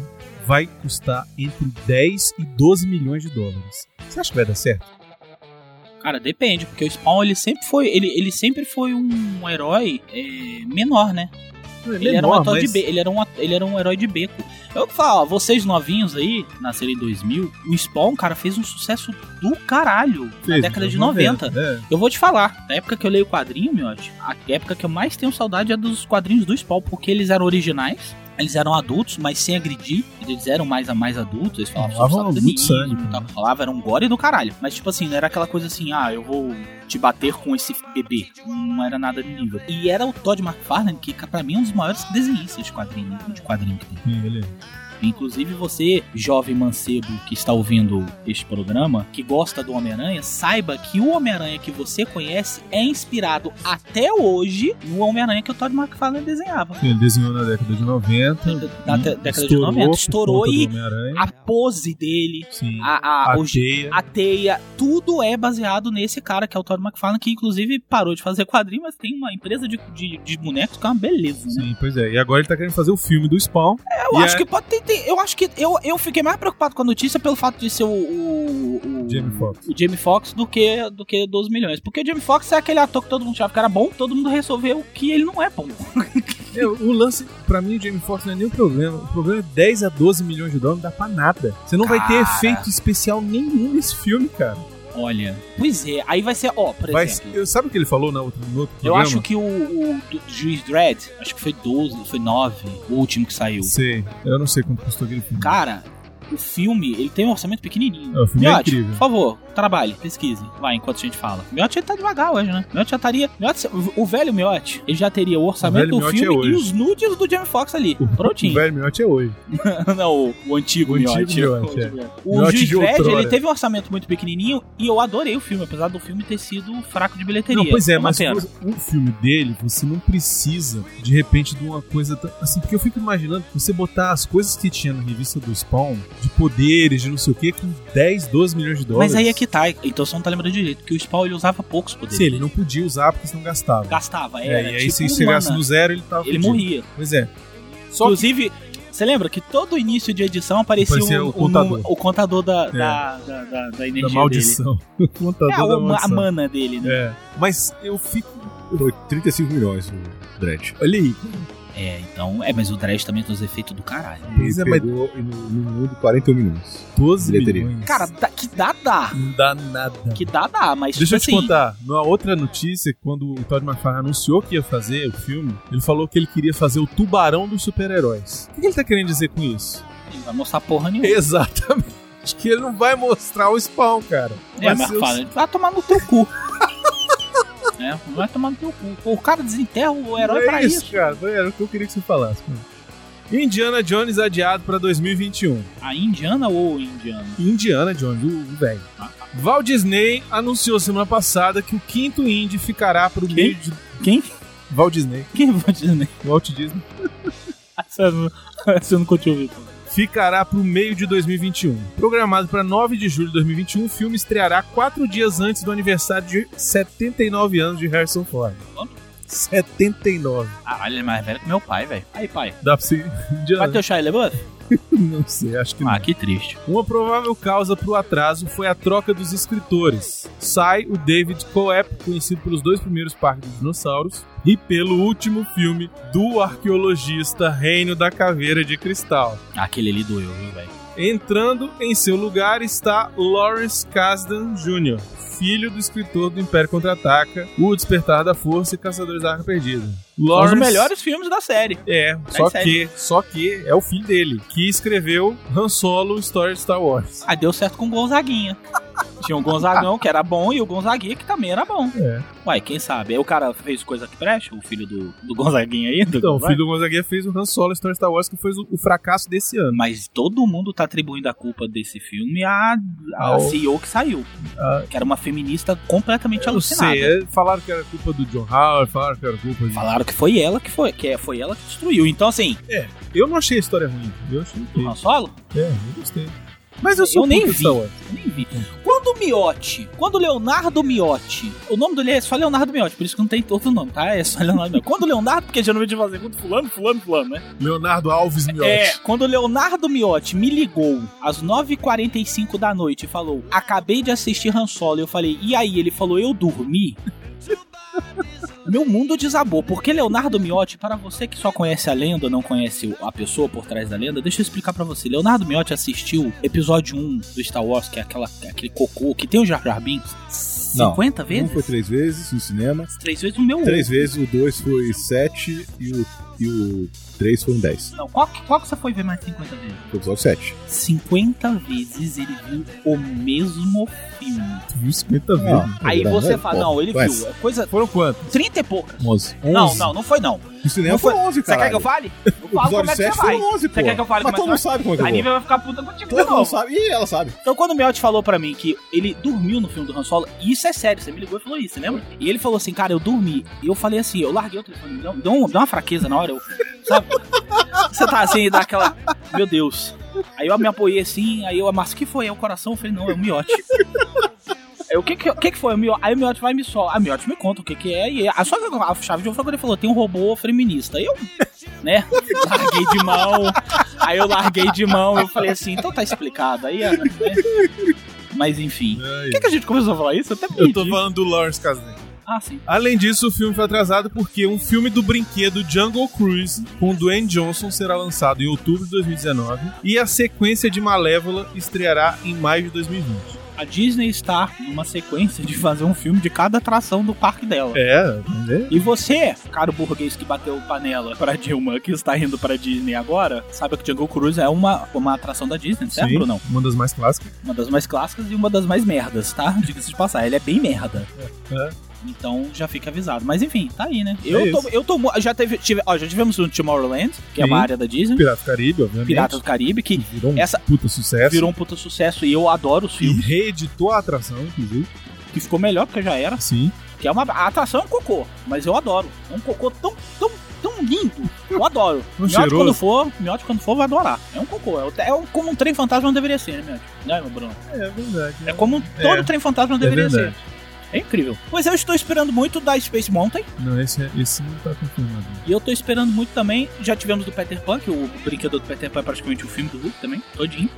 vai custar entre 10 e 12 milhões de dólares. Você acha que vai dar certo? Cara, depende, porque o Spawn ele sempre foi, ele, ele sempre foi um herói é, menor, né? Ele, era um ator mas... de be ele, era um, ele era um herói de beco. Eu que falo, ó, vocês novinhos aí, nasceram em 2000, o Spawn, cara, fez um sucesso do caralho Fez, na década de nos 90. É. Eu vou te falar, na época que eu leio o quadrinho, meu, a época que eu mais tenho saudade é dos quadrinhos do Spawn, porque eles eram originais. Eles eram adultos, mas sem agredir. Eles eram mais a mais adultos. Eles falavam sobre Falavam muito sangue, e tal. Falavam, era um gore do caralho. Mas, tipo assim, não era aquela coisa assim, ah, eu vou te bater com esse bebê. Não era nada de nível. E era o Todd McFarlane, que pra mim é um dos maiores desenhistas de quadrinho, de quadrinho que tem. Sim, ele Inclusive você, jovem mancebo que está ouvindo este programa, que gosta do Homem-Aranha, saiba que o Homem-Aranha que você conhece é inspirado até hoje no Homem-Aranha que o Todd McFarlane desenhava. Ele desenhou na década de 90. Da e te- década de estourou 90, por estourou e. A pose dele, Sim. a, a, A teia. a teia, tudo é baseado nesse cara que é o Todd McFarlane, que inclusive parou de fazer quadrinho, mas tem uma empresa de, de, de bonecos que é uma beleza, né? Sim, pois é. E agora ele tá querendo fazer o filme do Spawn. Eu E acho é- que pode ter, ter- Eu acho que. Eu, eu fiquei mais preocupado com a notícia pelo fato de ser o. o, o Jamie Foxx. O Jamie Foxx do que, do que 12 milhões. Porque o Jamie Foxx é aquele ator que todo mundo achava que era bom, todo mundo resolveu que ele não é bom. *laughs* É, o lance, pra mim, o Jamie Foxx não é nem o problema. O problema é 10 a 12 milhões de dólares, não dá pra nada. Você não vai ter Cara. efeito especial nenhum nesse filme, cara. Olha. Pois é, aí vai ser. Ó, por Vai, exemplo. eu, sabe o que ele falou na outra, no outro Eu programa? acho que o, o do- Juiz Dredd, acho que foi 12, foi 9, o último que saiu. Sei. Eu não sei quanto custou aquele filme. Cara, o filme, ele tem um orçamento pequenininho. É, o filme é Miotti, incrível. por favor, trabalhe, pesquise. Vai, enquanto a gente fala. Miotti ele tá devagar hoje, né? Miotti já estaria. Miotti, o velho Miotti, ele já teria o orçamento velho do Miotti filme é e os nudes do Jamie Foxx ali. O Prontinho. velho Miotti é hoje. *laughs* Não, o, o antigo O antigo Miotti. Miotti, é. O Miotti Juiz Dredd, ele teve um orçamento muito pequenininho e eu adorei o filme, apesar do filme ter sido fraco de bilheteria. Não, pois é, mas pena. o filme dele, você não precisa, de repente, de uma coisa. Assim, porque eu fico imaginando você botar as coisas que tinha na revista do Spawn, de poderes, de não sei o que, com 10, 12 milhões de dólares. Mas aí é que tá, então você não tá lembrando direito, porque o Spawn ele usava poucos poderes. Sim, ele não podia usar porque senão gastava. Gastava, É, era e aí tipo se chegasse no zero, ele tava Ele fudido. morria. Pois é. Só que Inclusive, você lembra que todo início de edição aparecia, Aparecia um- o um contador. número- o contador da, É. da, da, da, da energia da maldição. *laughs* O contador dele. É, da o ma- a maldição. mana dele, né? É. Mas eu fico... Foi 35 milhões o Dredd. Olha aí. É, então. É, mas o Dredd também tem os efeitos do caralho. Ele é, mas pegou no, no mundo 41 milhões. 12 Bilheteria. milhões. Cara, dá- que dá, dá. não dá nada. Que dá, dá, mas Deixa eu te assim, contar, numa outra notícia, quando o Todd McFarlane anunciou que ia fazer o filme, ele falou que ele queria fazer o tubarão dos super-heróis. O que ele tá querendo dizer com isso? Não vai mostrar porra nenhuma. *laughs* Exatamente. Que ele não vai mostrar o spawn, cara. É, mas fala, vai tomar no teu cu. *laughs* é, vai tomar no teu cu. O cara desenterra o herói é pra isso, isso. cara. Era o que eu queria que você falasse. Indiana Jones adiado pra 2021. A indiana ou o indiano? Indiana Jones, o o velho. Ah, Walt Disney anunciou semana passada que o quinto Indy ficará pro Quem? meio de. Quem? Walt Disney. Quem vai dizer? Walt Disney. *laughs* Essa eu não- essa eu ouvido. Ficará para o meio de 2021. Programado para 9 de julho de 2021, o filme estreará quatro dias antes do aniversário de 79 anos de Harrison Ford. Quanto? 79. Caralho, ele é mais velho que meu pai, velho. Aí, pai. Dá pra ser Vai ter o Shia LaBeouf? *laughs* Não sei, acho que não. Ah, que triste. Uma provável causa para o atraso foi a troca dos escritores. Sai o David Coep, conhecido pelos dois primeiros parques dos dinossauros, e pelo último filme do arqueologista Reino da Caveira de Cristal. Aquele ali doeu, viu, velho? Entrando em seu lugar está Lawrence Kasdan Jr., filho do escritor do Império Contra-Ataca, O Despertar da Força e Caçadores da Arca Perdida. São os Lawrence melhores filmes da série. é, só série. que, só que é o filho dele, que escreveu Han Solo, História de Star Wars. Ah, deu certo com o Gonzaguinha. Tinha o Gonzagão, que era bom, e o Gonzaguinha, que também era bom. É. Uai, quem sabe? Aí o cara fez coisa que preste, o filho do, do Gonzaguinha aí. Do Então, o filho do Gonzaguinha fez o Han Solo a Star Wars, que foi o, o fracasso desse ano. Mas todo mundo tá atribuindo a culpa desse filme à, à Ao- CEO que saiu. Ah. Que era uma feminista completamente Eu alucinada. sei, é, falaram que era culpa do John Howard, falaram que era culpa de... Falaram que foi ela que foi, que é- foi ela que destruiu. Então, assim, Eu não achei a história ruim, eu achei do. Han Solo, É, eu gostei. Mas eu sou Eu nem vi. Eu nem vi. Quando o Miotti, quando o Leonardo Miotti, o nome dele é só Leonardo Miotti, por isso que não tem outro nome, tá? É só Leonardo Miotti. Quando o Leonardo, porque geralmente vai fazer quando fulano, fulano, fulano, né? Leonardo Alves Miotti. É, quando o Leonardo Miotti me ligou às 9h45 da noite e falou: Acabei de assistir Han Solo. Eu falei: E aí? Ele falou: Eu dormi. *laughs* Meu mundo desabou, porque Leonardo Miotti, para você que só conhece a lenda, não conhece o- a pessoa por trás da lenda, deixa eu explicar pra você. Leonardo Miotti assistiu episódio 1 do Star Wars, que é aquela, aquele cocô que tem o Jar Jar Binks, 50 Um vezes? foi três vezes no cinema, Três vezes no meu três vezes, o dois foi sete e o, e o três foram dez. Não, qual, que- qual que você foi ver mais 50 vezes? Foi o episódio sete. 50 vezes ele viu o mesmo filme. Tu viu 50 vezes. Ah, Aí era- você fala, pô, não, ele mas viu. É coisa. Foram quantos? 30 e poucas. 11. Não, 11. não, não foi não. No cinema Não foi foi- 11, Você cara. quer que eu fale? *laughs* Eu O falo como é que você 7 vai. foi 11, pô. Você quer que eu fale Mas como é todo que mundo vai? sabe como é que A eu vou. Nívia vai ficar puta contigo de Todo mundo novo. sabe. Ih, ela sabe. Então quando o Miotti falou pra mim que ele dormiu no filme do Han Solo, e isso é sério, você me ligou e falou isso, você lembra? E ele falou assim, cara, eu dormi. E eu falei assim, eu larguei o telefone, um- deu uma fraqueza na hora, eu, sabe? Você tá assim, dá aquela, meu Deus. Aí eu me apoiei assim, aí eu, mas o que foi? É o coração? Eu falei, não, é o Miotti. Aí, o que que, o que que foi? O Mio- Aí o Miotti vai me só. A Miotti me conta o que que é. E a, só que a chave de quando ele falou: tem um robô feminista. Aí eu, né, larguei de mão. Aí eu larguei de mão. Eu falei assim: então tá explicado. Aí, né? Mas enfim. Por que, que a gente começou a falar isso? Eu até Eu tô perdi. falando do Lawrence Kasdan. Ah, sim. Além disso, o filme foi atrasado porque um filme do brinquedo Jungle Cruise com Dwayne Johnson será lançado em outubro de 2019 e a sequência de Malévola estreará em maio de 2020. A Disney está numa sequência de fazer um filme de cada atração do parque dela. É, é. E você, caro burguês que bateu panela pra Dilma, que está indo pra Disney agora, sabe que Jungle Cruise é uma, uma atração da Disney, certo Sim, ou não? uma das mais clássicas. Uma das mais clássicas e uma das mais merdas, tá? Diga-se de passar, ele é bem merda. É. Então já fica avisado. Mas enfim, tá aí, né? Eu É tô. Eu tô. Já, teve, tive, ó, já tivemos no Tomorrowland, que é Sim. uma área da Disney. Pirata do Caribe, obviamente. Pirata do Caribe, que Virou um essa puta sucesso. virou um puta sucesso e eu adoro os E filmes. reeditou a atração, inclusive. Que ficou melhor porque já era. Sim. Que é uma. A atração é um cocô, mas eu adoro. É um cocô tão, tão, tão lindo. Eu adoro. *laughs* Um cheiroso. quando for, Miotti quando for vai adorar. É um cocô. É, o- é como um trem fantasma não deveria ser, né, Miotti? Né, meu Bruno? É verdade. É como todo É. trem fantasma não É deveria ser. É incrível. Pois eu estou esperando muito da Space Mountain. Não, esse, é- esse não tá confirmado. E eu tô esperando muito também. Já tivemos do Peter Pan, que o brinquedo do Peter Pan é praticamente o filme do Hulk também, todinho.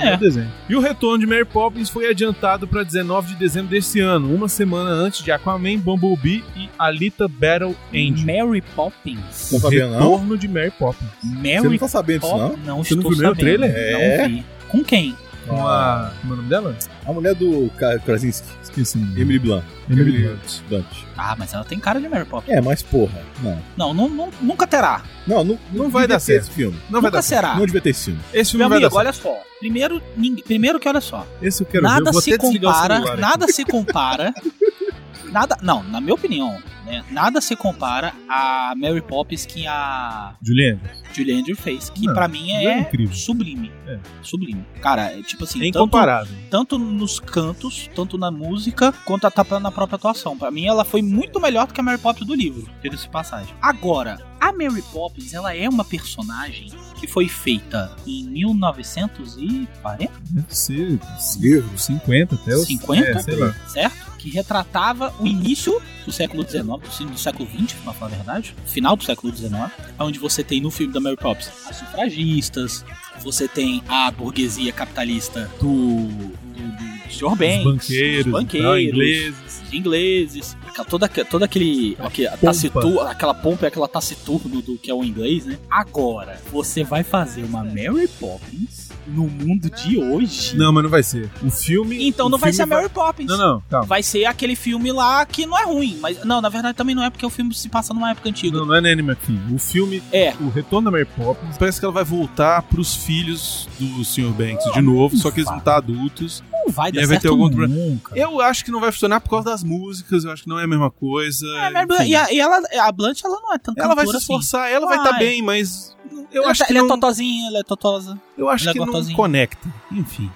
É. É. o desenho. E o retorno de Mary Poppins foi adiantado para 19 de dezembro desse ano, uma semana antes de Aquaman, Bumblebee e Alita Battle Angel. Mary Poppins. Não O não? retorno de Mary Poppins. Você não Mary tá sabendo disso, não? Não Você não estou viu nem o sabendo. trailer? É? Não vi. Com quem? Com a. Como é o nome dela? A mulher do Krasinski, Esqueci. o nome. Emily Blunt. Emily Emily Blunt. Blunt. Ah, mas ela tem cara de Mary Poppins. É, mas porra, não. Não, não, não- nunca terá. Não, não, Não vai dar certo. esse filme. Não vai nunca dar certo. será. Não devia ter esse filme. Esse filme Meu vai amigo, dar certo. olha só. Primeiro, ninguém- primeiro que olha só. Esse eu quero ver. nada Eu vou se até desligar o compara. Nada se compara. *laughs* nada. Não, na minha opinião, né? Nada se compara a Mary Poppins que a Juliana. Julie Andrews fez. Que pra mim é é, incrível. sublime. É. Sublime. Cara, é tipo assim. É tanto, incomparável. tanto nos cantos, tanto na música, quanto até na própria atuação. Pra mim, ela foi muito melhor do que a Mary Poppins do livro, diga-se passagem. Agora, a Mary Poppins, ela é uma personagem que foi feita em 1940, Deve ser Livro. 50 até os 50, É, sei lá. certo? Que retratava o início do século XIX, do século XX, pra falar a verdade, final do século XIX, onde você tem no filme da Mary Poppins as sufragistas, você tem a burguesia capitalista do, do, do Sr. Banks, Os banqueiros, os e banqueiros ingleses. os ingleses, toda, todo aquele, aquele tacitu, aquela pompa e aquela taciturno do que é o inglês, né? Agora, você vai fazer uma Mary Poppins no mundo de hoje. Não, mas não vai ser. O filme. Então o não vai filme ser a Mary Poppins. Não, não, calma. Vai ser aquele filme lá que não é ruim, mas não, na verdade também não é porque o filme se passa numa época antiga. Não, não é Nanny McPhee. O filme, É, o Retorno da Mary Poppins, parece que ela vai voltar pros filhos do Sr. Banks de novo, só que eles vão estar adultos. Não vai E dar vai certo nunca. Eu acho que não vai funcionar por causa das músicas, eu acho que não é a mesma coisa. É, e, a, e ela, a Blunt, ela não é tão ela vai se assim. esforçar, ela vai estar Vai. bem, mas eu ela acho tá- que ela não, é totozinha, ela é totosa. eu acho ela é que não gostosinha. conecta. Enfim.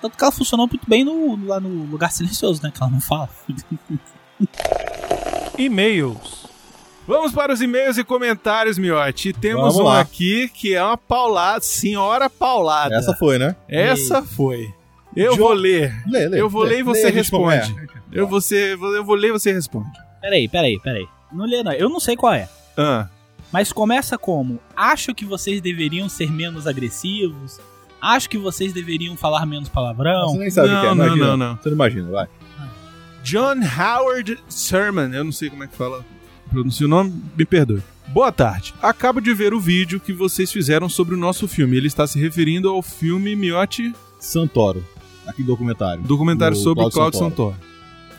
Tanto que ela funcionou muito bem no, lá no lugar silencioso, né? Que ela não fala. *laughs* E-mails. Vamos para os e-mails e comentários, Miotti. Temos Vamos um lá. aqui que é uma paulada, senhora paulada. Essa foi, né? Essa foi. Eu Jo- vou ler. Lê, lê. Eu vou ler e você é. responde. Eu vou, ser, eu vou ler e você responde. Peraí, peraí, peraí. Não lê, não. Eu não sei qual é. Ah, Mas começa como: Acho que vocês deveriam ser menos agressivos. Acho que vocês deveriam falar menos palavrão. Você nem sabe o que é, Não, não, imagina. não, não. Você não imagina, vai. John Howard Sermon, eu não sei como é que fala, pronuncia o nome, me perdoe. Boa tarde. Acabo de ver o vídeo que vocês fizeram sobre o nosso filme. Ele está se referindo ao filme Miotti, Santoro. Aqui documentário. documentário Do sobre Claudio Claudio Santoro.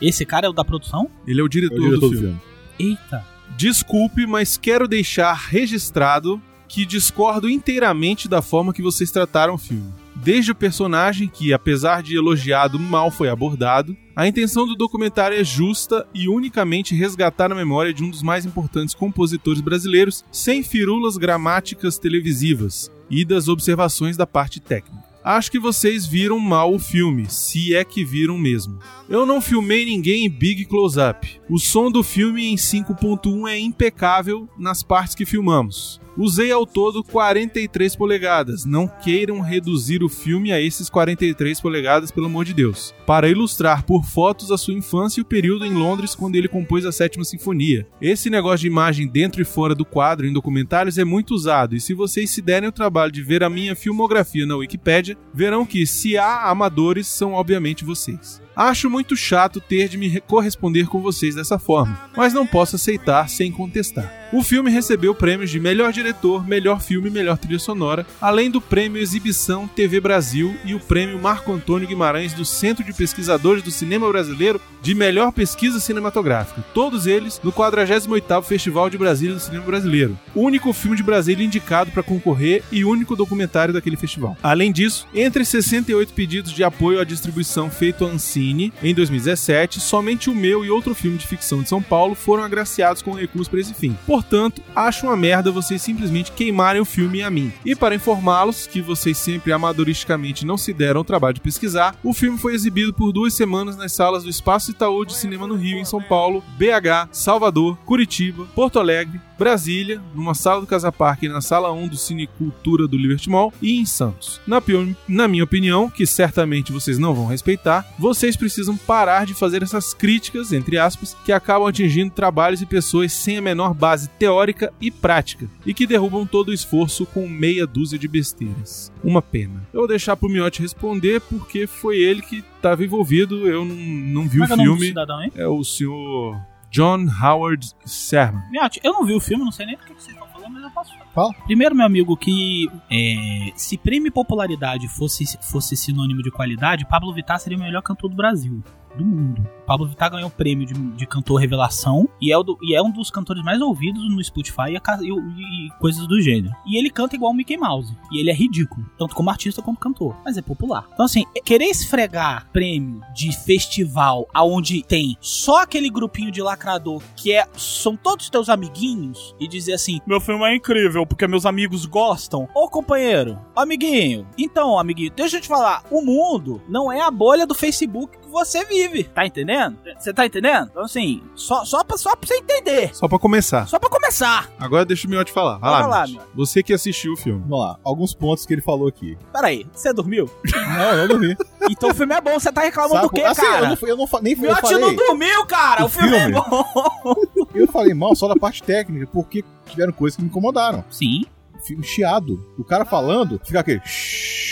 Esse cara é o da produção? Ele é o É diretor, o diretor do, do filme. filme. Eita. Desculpe, mas quero deixar registrado que discordo inteiramente da forma que vocês trataram o filme. Desde o personagem que, apesar de elogiado, mal foi abordado, a intenção do documentário é justa e unicamente resgatar a memória de um dos mais importantes compositores brasileiros, sem firulas gramáticas televisivas e das observações da parte técnica. Acho que vocês viram mal o filme, se é que viram mesmo. Eu não filmei ninguém em big close-up. O som do filme em 5.1 é impecável nas partes que filmamos. Usei ao todo 43 polegadas. Não queiram reduzir o filme a esses 43 polegadas, pelo amor de Deus. Para ilustrar por fotos a sua infância e o período em Londres quando ele compôs a Sétima Sinfonia. Esse negócio de imagem dentro e fora do quadro em documentários é muito usado, e se vocês se derem o trabalho de ver a minha filmografia na Wikipédia, verão que se há amadores, são obviamente vocês. Acho muito chato ter de me re- corresponder com vocês dessa forma, mas não posso aceitar sem contestar. O filme recebeu prêmios de melhor diretor, melhor filme e melhor trilha sonora, além do prêmio Exibição TV Brasil e o prêmio Marco Antônio Guimarães do Centro de Pesquisadores do Cinema Brasileiro de melhor pesquisa cinematográfica. Todos eles no 48º Festival de Brasília do Cinema Brasileiro. O único filme de Brasília indicado para concorrer e único documentário daquele festival. Além disso, entre 68 pedidos de apoio à distribuição feito à Ancine em 2017, somente o meu e outro filme de ficção de São Paulo foram agraciados com recursos para esse fim. Portanto, acho uma merda vocês simplesmente queimarem o filme a mim. E para informá-los que vocês sempre amadoristicamente não se deram o trabalho de pesquisar, o filme foi exibido por duas semanas nas salas do Espaço Itaú de Cinema no Rio, em São Paulo, BH, Salvador, Curitiba, Porto Alegre, Brasília, numa sala do Casa Parque e na sala 1 do Cine Cultura do Liberty Mall e em Santos. Na, na minha opinião, que certamente vocês não vão respeitar, vocês precisam parar de fazer essas críticas, entre aspas, que acabam atingindo trabalhos e pessoas sem a menor base teórica e prática e que derrubam todo o esforço com meia dúzia de besteiras. Uma pena. Eu vou deixar pro Miotti responder porque foi ele que estava envolvido, eu não, não vi é o é do filme. cidadão? É o senhor John Howard Sermon. Miotti, eu não vi o filme, não sei nem do que vocês estão falando, mas eu posso falar. Fala. Primeiro, meu amigo, que é, se prêmio e popularidade fosse, fosse sinônimo de qualidade, Pablo Vittar seria o melhor cantor do Brasil. Do mundo. Pablo Vittar ganhou o prêmio de, de cantor revelação e é, do- e é um dos cantores mais ouvidos no Spotify e, e e coisas do gênero. E ele canta igual o Mickey Mouse. E ele é ridículo, tanto como artista quanto cantor. Mas é popular. Então, assim, querer esfregar prêmio de festival aonde tem só aquele grupinho de lacrador que é, são todos teus amiguinhos e dizer assim: meu filme é incrível porque meus amigos gostam. Ô companheiro, amiguinho, então, amiguinho, deixa eu te falar: o mundo não é a bolha do Facebook você vive. Tá entendendo? Você tá entendendo? Então, assim, só, só, pra, só pra você entender. Só pra começar. Só pra começar. Agora deixa o Miotti falar. Vai Vai lá, lá, Miotti. Você que assistiu o filme. Vamos lá, alguns pontos que ele falou aqui. Peraí, você dormiu? Não, eu não vi. *laughs* Então o filme é bom, você tá reclamando do quê, Assim, cara? eu não, eu não nem eu Miotti falei, não dormiu, cara! O, O filme, é filme? bom! *laughs* eu falei mal só da parte técnica, porque tiveram coisas que me incomodaram. Sim. Fico chiado. O cara falando, fica aquele. "Shhh",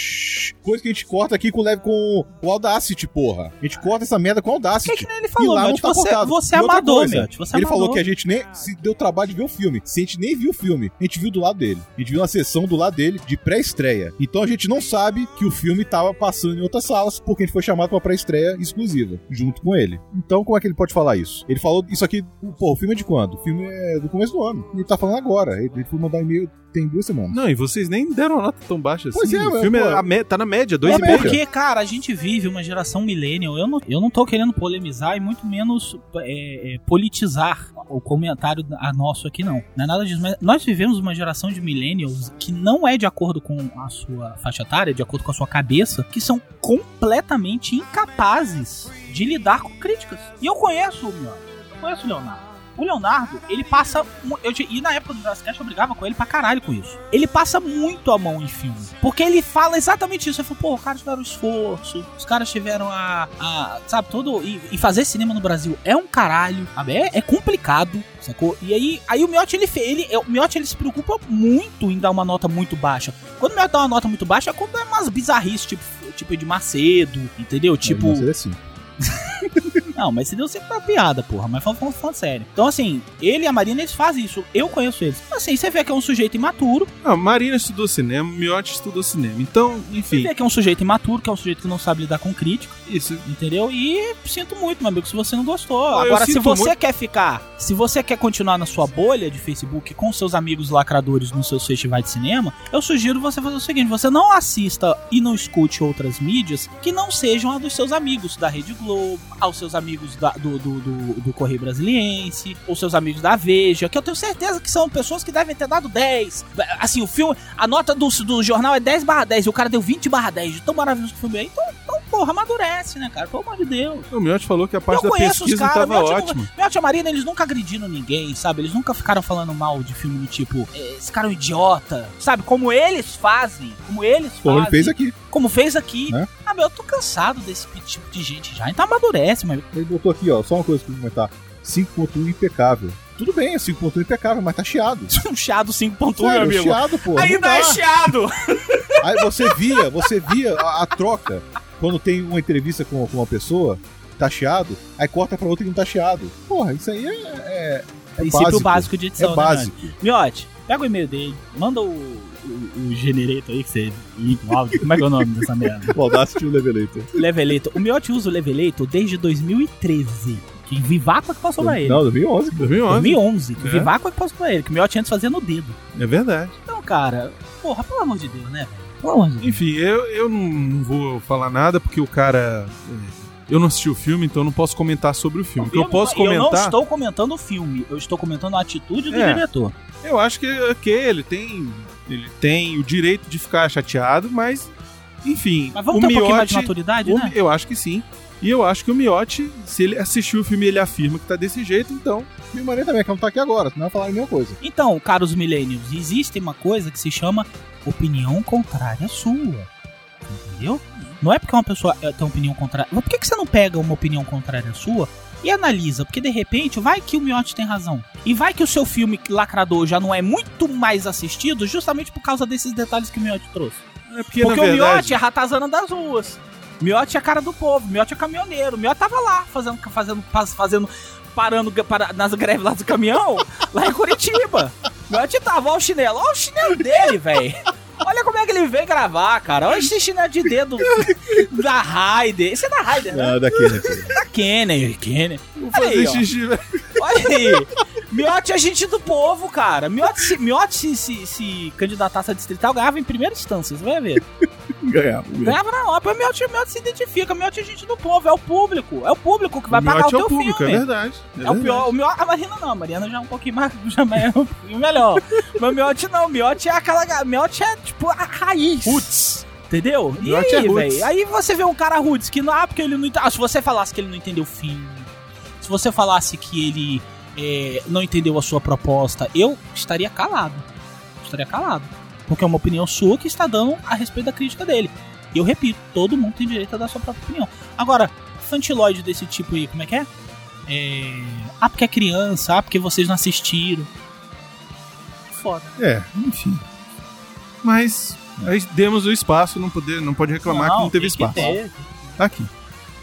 Coisa que a gente corta aqui com, leve com o Audacity, porra. A gente corta essa merda com o O que, Audacity. que nem ele E falou, lá não tá Você, cortado. você é E amador, Miotti. Você é ele amador. falou que a gente nem se deu trabalho de ver o filme. Se a gente nem viu o filme, a gente viu do lado dele. A gente viu uma sessão do lado dele de pré-estreia. Então a gente não sabe que o filme tava passando em outras salas, porque a gente foi chamado pra pré-estreia exclusiva, junto com ele. Então como é que ele pode falar isso? Ele falou isso aqui, pô, o filme é de quando? O filme é do começo do ano. Ele tá falando agora. Ele ele foi mandar e-mail tem duas semanas. Não, e vocês nem deram nota tão baixa assim. Pois é, o filme pô, é a me- tá na média, dois É e meio. média. Porque, cara, a gente vive uma geração millennial. Eu não, eu não tô querendo polemizar e muito menos é, é, politizar o comentário a nosso aqui, não. Não é nada disso. Mas nós vivemos uma geração de millennials que não é de acordo com a sua faixa etária, de acordo com a sua cabeça, que são completamente incapazes de lidar com críticas. E eu conheço o meu, eu conheço o Leonardo. O Leonardo, ele passa. Eu, e na época do Jurassic Cast eu brigava com ele pra caralho com isso. Ele passa muito a mão em filme. Porque ele fala exatamente isso. Ele fala, pô, os caras tiveram esforço, os caras tiveram a. a sabe, todo. E, e fazer cinema no Brasil é um caralho, sabe? É, é complicado, sacou? E aí, aí o Miotti, ele, ele, o Miotti, ele se preocupa muito em dar uma nota muito baixa. Quando o Miotti dá uma nota muito baixa, é quando é umas bizarrices, tipo, tipo de Macedo, entendeu? Tipo. Mas é assim. *laughs* Não, mas se deu sempre uma piada, porra. Mas falando, falando sério. Então, assim, ele e a Marina, eles fazem isso. Eu conheço eles. Assim, você vê que é um sujeito imaturo. Ah, Marina estudou cinema, Miotti estudou cinema. Então, Você enfim, vê que é um sujeito imaturo, que é um sujeito que não sabe lidar com crítica, isso. entendeu? E sinto muito, meu amigo, se você não gostou. Ah, Agora, se você muito. quer ficar, se você quer continuar na sua bolha de Facebook com seus amigos lacradores nos seus festivais de cinema, eu sugiro você fazer o seguinte: você não assista e não escute outras mídias que não sejam a dos seus amigos da Rede Globo, aos seus amigos da- do, do, do, do Correio Brasiliense, ou seus amigos da Veja, que eu tenho certeza que são pessoas que devem ter dado 10. Assim, o filme, a nota do, do jornal é 10 barra 10 e o cara deu 20 barra 10. De tão maravilhoso que o filme é. Então, então, porra, amadurece, né, cara? Pelo amor de Deus. O Miotti falou que a parte Eu da conheço os pesquisa caras, tava Miotti ótima. Miotti e a Marina, eles nunca agrediram ninguém, sabe? Eles nunca ficaram falando mal de filme do tipo, "É, esse cara é um idiota, sabe? Como eles fazem, como eles Como fazem. ele fez aqui. Como fez aqui. Né? Ah, meu, eu tô cansado desse tipo de gente já. Então amadurece, mas Ele botou aqui, ó, só uma coisa pra comentar. 5.1 impecável. Tudo bem, é 5.1 impecável, mas tá chiado. *laughs* um chiado 5.1, meu amigo. chiado, pô. Ainda é chiado! *laughs* Aí você via, você via a, a troca. Quando tem uma entrevista com, com uma pessoa, tá chiado, aí corta pra outra que não tá chiado. Porra, isso aí é, é, é Princípio básico, básico. de edição, É né, básico. Miotti, pega o e-mail dele, manda o, o, o generator aí que você limpa o áudio. Como é que é o nome dessa merda? O *laughs* Audacity e o Levelator. Levelator. O Miotti usa o Levelator desde 2013. Que Vivaco é que passou pra ele. Não, 2011. 2011. 2011. Que É. Vivaco é que passou pra ele. Que o Miotti antes fazia no dedo. É verdade. Então, cara, porra, pelo amor de Deus, né, velho? Pelo amor de Deus. Enfim, eu, eu não, não vou falar nada porque o cara. Eu não assisti o filme, então não posso comentar sobre o filme. O que eu posso Eu não comentar. estou comentando o filme, eu estou comentando a atitude do É. diretor. Eu acho que ok, ele tem. Ele tem o direito de ficar chateado, mas. Enfim. Mas vamos o ter um pouquinho mais de Miotti- maturidade, o- né? Eu acho que sim. E eu acho que o Miotti, se ele assistiu o filme e ele afirma que tá desse jeito, então. E o Maria também, que não tá aqui agora, senão vai falar a mesma coisa. Então, caros millennials, existe uma coisa que se chama opinião contrária sua. Entendeu? Não é porque uma pessoa eh, tem opinião contrária. Mas por que, que você não pega uma opinião contrária sua e analisa? Porque de repente vai que o Miotti tem razão. E vai que o seu filme lacrador já não é muito mais assistido justamente por causa desses detalhes que o Miotti trouxe. É porque, Porque o verdade. Miotti é ratazana das ruas. Miotti é a cara do povo, Miotti é caminhoneiro. Miotti tava lá fazendo, fazendo, faz- fazendo parando para- nas greves lá do caminhão, lá em Curitiba. *laughs* Miotti tava, ó o chinelo, ó o chinelo dele, velho. Olha como é que ele veio gravar, cara. Olha esse chinelo de dedo da Raider. Esse é da Raider, né? Ah, daqui, né? Da Kenner, Kenner. Vou Olha fazer aí, xixi, velho. Olha aí. Miotti é gente do povo, cara. Miotti, se, Miotti se, se, se candidatasse a distrital, ganhava em primeira instância, você vai ver. Ganhava. Ganhava na hora. O Miotti, o Miotti se identifica. O Miotti é gente do povo, é o público. É o público que vai o pagar Miotti o é teu o público, filme. é verdade. É, É o verdade. pior. O Miotti, a Marina não. A Mariana já é um pouquinho mais. *laughs* Já é um pouquinho melhor. Mas o Miotti não. O Miotti é aquela. O Miotti é tipo a raiz. Putz. Entendeu? E Miotti aí, é velho? Aí você vê um cara roots que não. Ah, porque ele não. Ah, se você falasse que ele não entendeu o filme. Se você falasse que ele é, não entendeu a sua proposta, eu estaria calado. Estaria calado. Porque é uma opinião sua que está dando a respeito da crítica dele. E eu repito, todo mundo tem direito a dar sua própria opinião. Agora, fantiloide desse tipo aí, como é que é? É, Ah, porque é criança, ah, porque vocês não assistiram. Foda. É, enfim. Mas aí demos o espaço, não, poder, não pode reclamar que não teve espaço. Tá aqui.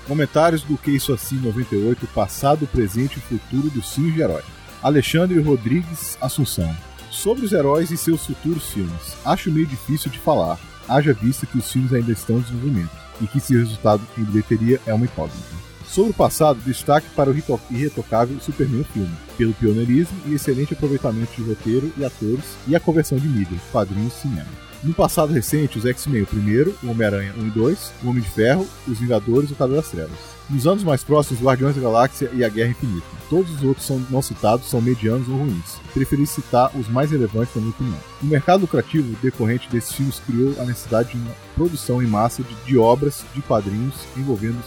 Comentários do Que Isso Assim 98, passado, presente e futuro filmes de herói. Alexandre Rodrigues Assunção. Sobre os heróis e seus futuros filmes, acho meio difícil de falar, haja vista que os filmes ainda estão em desenvolvimento e que seu resultado em bilheteria é uma incógnita. Sobre o passado, destaque para o irretocável Superman filme, pelo pioneirismo e excelente aproveitamento de roteiro e atores e a conversão de mídia, quadrinhos e cinema. No passado recente, os X-Men, o primeiro, o Homem-Aranha 1 e 2, o Homem de Ferro, os Vingadores e o Cavaleiro das Trevas. Nos anos mais próximos, Guardiões da Galáxia e a Guerra Infinita. Todos os outros são não citados são medianos ou ruins. Preferi citar os mais relevantes na minha opinião. O mercado lucrativo decorrente desses filmes criou a necessidade de uma produção em massa de, de obras de quadrinhos envolvendo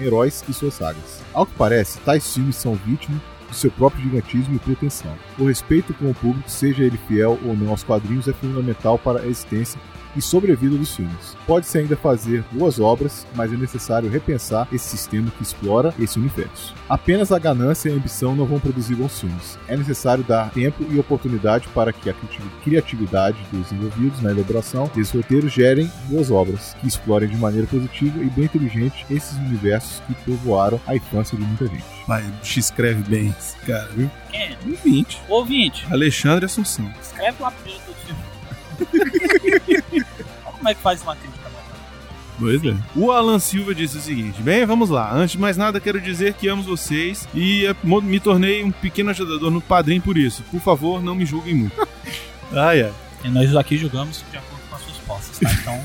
heróis e suas sagas. Ao que parece, tais filmes são vítimas de seu próprio gigantismo e pretensão. O respeito com o público, seja ele fiel ou não aos quadrinhos, é fundamental para a existência e sobrevida dos filmes. Pode-se ainda fazer boas obras, mas é necessário repensar esse sistema que explora esse universo. Apenas a ganância e a ambição não vão produzir bons filmes. É necessário dar tempo e oportunidade para que a criatividade dos envolvidos na elaboração desses roteiros gerem boas obras, que explorem de maneira positiva e bem inteligente esses universos que povoaram a infância de muita gente. O X escreve bem esse cara, viu? Quem é? Ouvinte. Ouvinte, Alexandre Assunção. escreve lá primeiro do filme. Olha *laughs* como é que faz uma crítica. Pois é. O Alan Silva disse o seguinte: Bem, vamos lá. Antes de mais nada, quero dizer que amo vocês e eh, me tornei um pequeno ajudador no padrinho por isso. Por favor, não me julguem muito. *laughs* ai, ai. E nós aqui julgamos de acordo com as suas posses, tá? Então,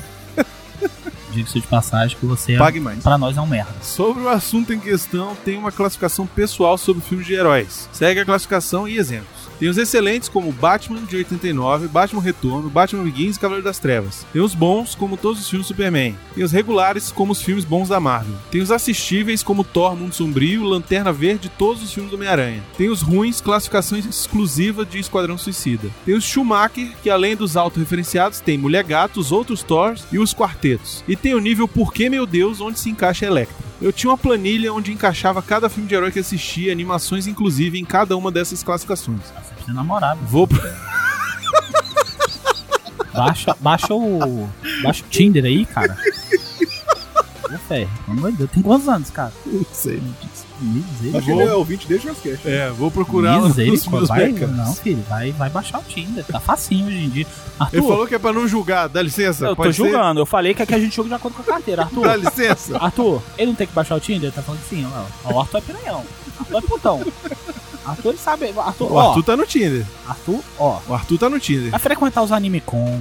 diga-se de passagem que você, é, Pague mais. pra nós, é um merda. Sobre o assunto em questão, tem uma classificação pessoal sobre filmes de heróis. Segue a classificação e exemplos. Tem os excelentes como Batman de 89, Batman Retorno, Batman Begins e Cavaleiro das Trevas. Tem os bons como todos os filmes do Superman. Tem os regulares como os filmes bons da Marvel. Tem os assistíveis como Thor, Mundo Sombrio, Lanterna Verde e todos os filmes do Homem-Aranha. Tem os ruins, classificação exclusiva de Esquadrão Suicida. Tem os Schumacher, que além dos autorreferenciados, tem Mulher Gato, os outros Thors e os quartetos. E tem o nível Porquê Meu Deus, onde se encaixa Electra. Eu tinha uma planilha onde encaixava cada filme de herói que assistia, animações inclusive em cada uma dessas classificações. Você precisa namorar. Vou pro... *laughs* Baixa, baixa o. Baixa o Tinder aí, cara. Ô, Ferro, pelo amor de Deus, tem quantos anos, cara? Não sei. Acho que Misericórdia. ele é ouvinte desde o. É, vou procurar nos meus Misericórdia. Vai, backups. não, filho, vai, vai baixar o Tinder. Tá facinho hoje em dia. Arthur, Ele falou que é pra não julgar, dá licença. eu tô ser? julgando. Eu falei que aqui a gente joga de acordo com a carteira. Arthur, Dá licença. Arthur, ele não tem que baixar o Tinder? Ele tá falando assim, ó. O Arthur é piranhão. Arthur é putão. Arthur, ele sabe. Arthur, O ó. Arthur tá no Tinder. Arthur, ó. O Arthur tá no Tinder. Vai frequentar os anime com.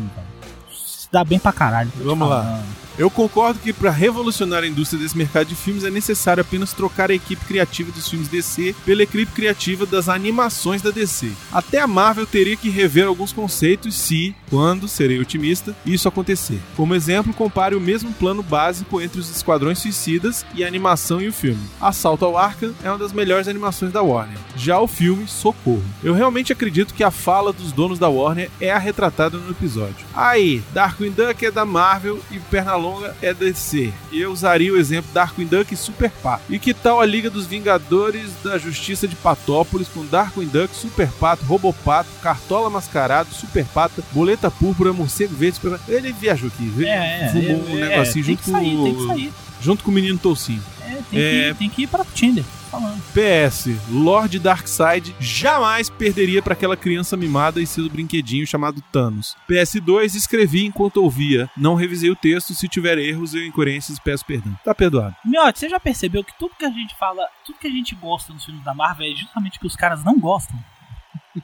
Se dá bem pra caralho. Vamos lá. Eu concordo que para revolucionar a indústria desse mercado de filmes é necessário apenas trocar a equipe criativa dos filmes DC pela equipe criativa das animações da DC. Até a Marvel teria que rever alguns conceitos se, quando, serei otimista, isso acontecer. Como exemplo, compare o mesmo plano básico entre os Esquadrões Suicidas e a animação e o filme. Assalto ao Arkham é uma das melhores animações da Warner. Já o filme, Socorro. Eu realmente acredito que a fala dos donos da Warner é a retratada no episódio. Aí, Darkwing Duck é da Marvel e Pernalonga é DC. E eu usaria o exemplo Darkwing Duck e Super Pato. E que tal a Liga dos Vingadores da Justiça de Patópolis com Darkwing Duck, Super Pato, Robopato, Cartola Mascarado, Super Pata, Boleta Púrpura, Morcego Verde, Ele viajou aqui, viu? É, é. Fumou é, um é, negocinho tem junto sair, com o-. Junto com o menino Toucinho. É, tem, É. Que, tem que ir pra Tinder. Falando. PS, Lord Darkseid jamais perderia pra aquela criança mimada e seu brinquedinho chamado Thanos. PS2, escrevi enquanto ouvia. Não revisei o texto, se tiver erros ou incoerências, peço perdão. Tá perdoado. Miotti, você já percebeu que tudo que a gente fala, tudo que a gente gosta nos filmes da Marvel é justamente que os caras não gostam?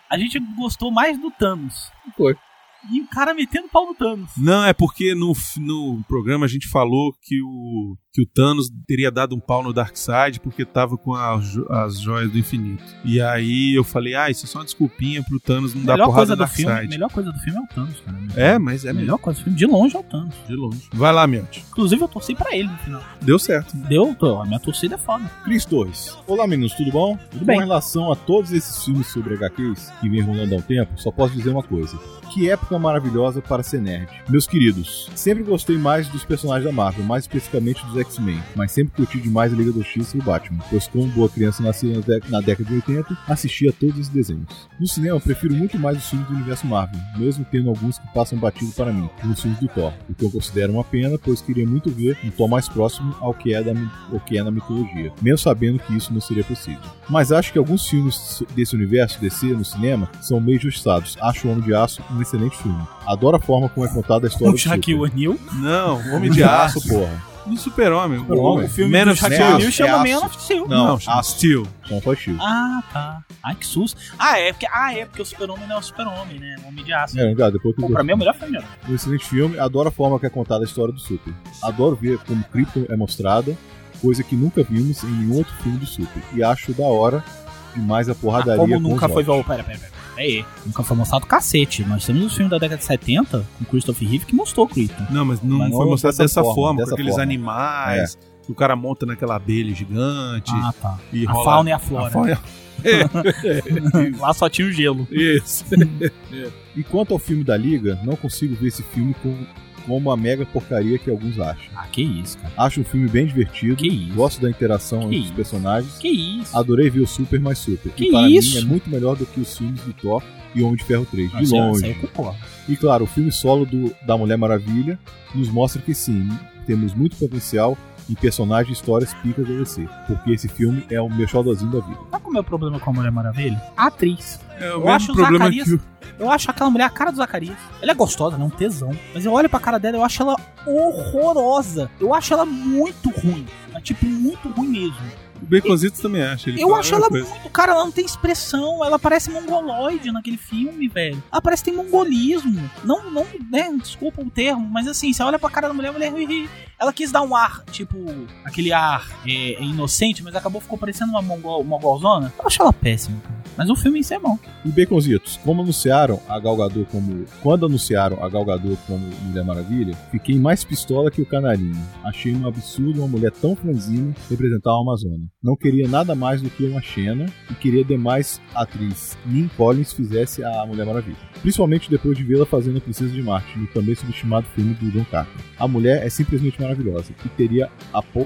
A gente gostou mais do Thanos. Foi. E o cara metendo pau no Thanos. Não, é porque no, no programa a gente falou que o, que o Thanos teria dado um pau no Darkseid porque tava com as, jo- as joias do infinito. E aí eu falei, ah, isso é só uma desculpinha pro Thanos não A dar melhor porrada no filme, a Darkseid. melhor coisa do filme é o Thanos, cara. É, mas é a mesmo. melhor coisa do filme, de longe, é o Thanos. De longe. Vai lá, Miotti. Inclusive, eu torci pra ele no final. Deu certo. Deu, tô, a minha torcida é foda. Cris Torres. Olá, meninos, tudo bom? Tudo bem. Com relação a todos esses filmes sobre HQs que vem rolando há um tempo, só posso dizer uma coisa. Que época maravilhosa para ser nerd. Meus queridos, sempre gostei mais dos personagens da Marvel, mais especificamente dos X-Men, mas sempre curti demais a Liga da Justiça e o Batman, pois como boa criança nascida na, dé- na década de 80, assistia a todos esses desenhos. No cinema, eu prefiro muito mais os filmes do universo Marvel, mesmo tendo alguns que passam batido para mim, como os filmes do Thor, o que eu considero uma pena, pois queria muito ver um Thor mais próximo ao que é, da, ao que é na mitologia, mesmo sabendo que isso não seria possível. Mas acho que alguns filmes desse universo DC no cinema são meio justiçados. Acho o Homem de Aço um excelente filme. Adoro a forma como é contada a história O do Shaquille. O'Neal. Não, Homem de Aço. porra. Do Super-Homem. Super-Homem. O filme Man do of Steel. O'Neal chama é Man of Steel. Não, Não, chama. Steel. Então foi Steel. Ah, tá. Ai, que susto. Ah, é porque, ah, é porque o Super-Homem não é o Super-Homem, né? O Homem de Aço. É, cara, depois que Pô, pra mim é o melhor filme. Um excelente filme, adoro a forma que é contada a história do Super. Adoro ver como Krypton é mostrada, coisa que nunca vimos em nenhum outro filme do Super. E acho da hora demais a Ah, porradaria como com nunca os foi... Pera, pera, pera. Aí, nunca foi mostrado cacete. Nós temos os filmes da década de 70, com Christopher Reeve, que mostrou Krypton. Não, mas não Mas foi mostrado dessa dessa forma, forma, dessa com aqueles forma. animais. Que o cara monta naquela abelha gigante. Ah, tá. e a rola- fauna e a flora. A *laughs* fauna Lá só tinha o gelo. Isso. *laughs* E quanto ao filme da Liga, não consigo ver esse filme com- como uma mega porcaria que alguns acham. Ah, que isso, cara. Acho um filme bem divertido, Que isso. gosto da interação entre os personagens, Que isso. adorei ver o Super mais Super. Que e para isso? mim é muito melhor do que os filmes do Thor e Homem de Ferro 3, de aí- longe. E claro, o filme solo do, da Mulher Maravilha nos mostra que sim, temos muito potencial em personagens e histórias picas da DC. Porque esse filme é o meu xodózinho da vida. Sabe qual é o meu problema com a Mulher Maravilha? A atriz. É o Eu acho o problema Zacarias- que. Eu acho aquela mulher a cara do Zacarias. Ela é gostosa, né? Um tesão. Mas eu olho pra cara dela e eu acho ela horrorosa. Eu acho ela muito ruim. Mas, tipo, muito ruim mesmo. O Baconzitos também acha. Ele Eu acho ela coisa. muito. Cara, ela não tem expressão. Ela parece mongoloide naquele filme, velho. Ela parece que tem mongolismo. Não, não, né? Desculpa o termo, mas assim, você olha pra cara da mulher, a mulher. Ela quis dar um ar, tipo, aquele ar é, inocente, mas acabou ficou parecendo uma mongol, mongolzona. Eu acho ela péssima, cara. Mas o filme em si é bom. E Baconzitos, como anunciaram a Gal Gadot como... Quando anunciaram a Gal Gadot como Mulher Maravilha, fiquei mais pistola que o Canarinho. Achei um absurdo uma mulher tão franzina representar a Amazônia. Não queria nada mais do que uma Xena e queria demais a atriz Lynn Collins fizesse a Mulher Maravilha. Principalmente depois de vê-la fazendo a Princesa de Marte, no também subestimado filme do John Carter. A mulher é simplesmente maravilhosa e teria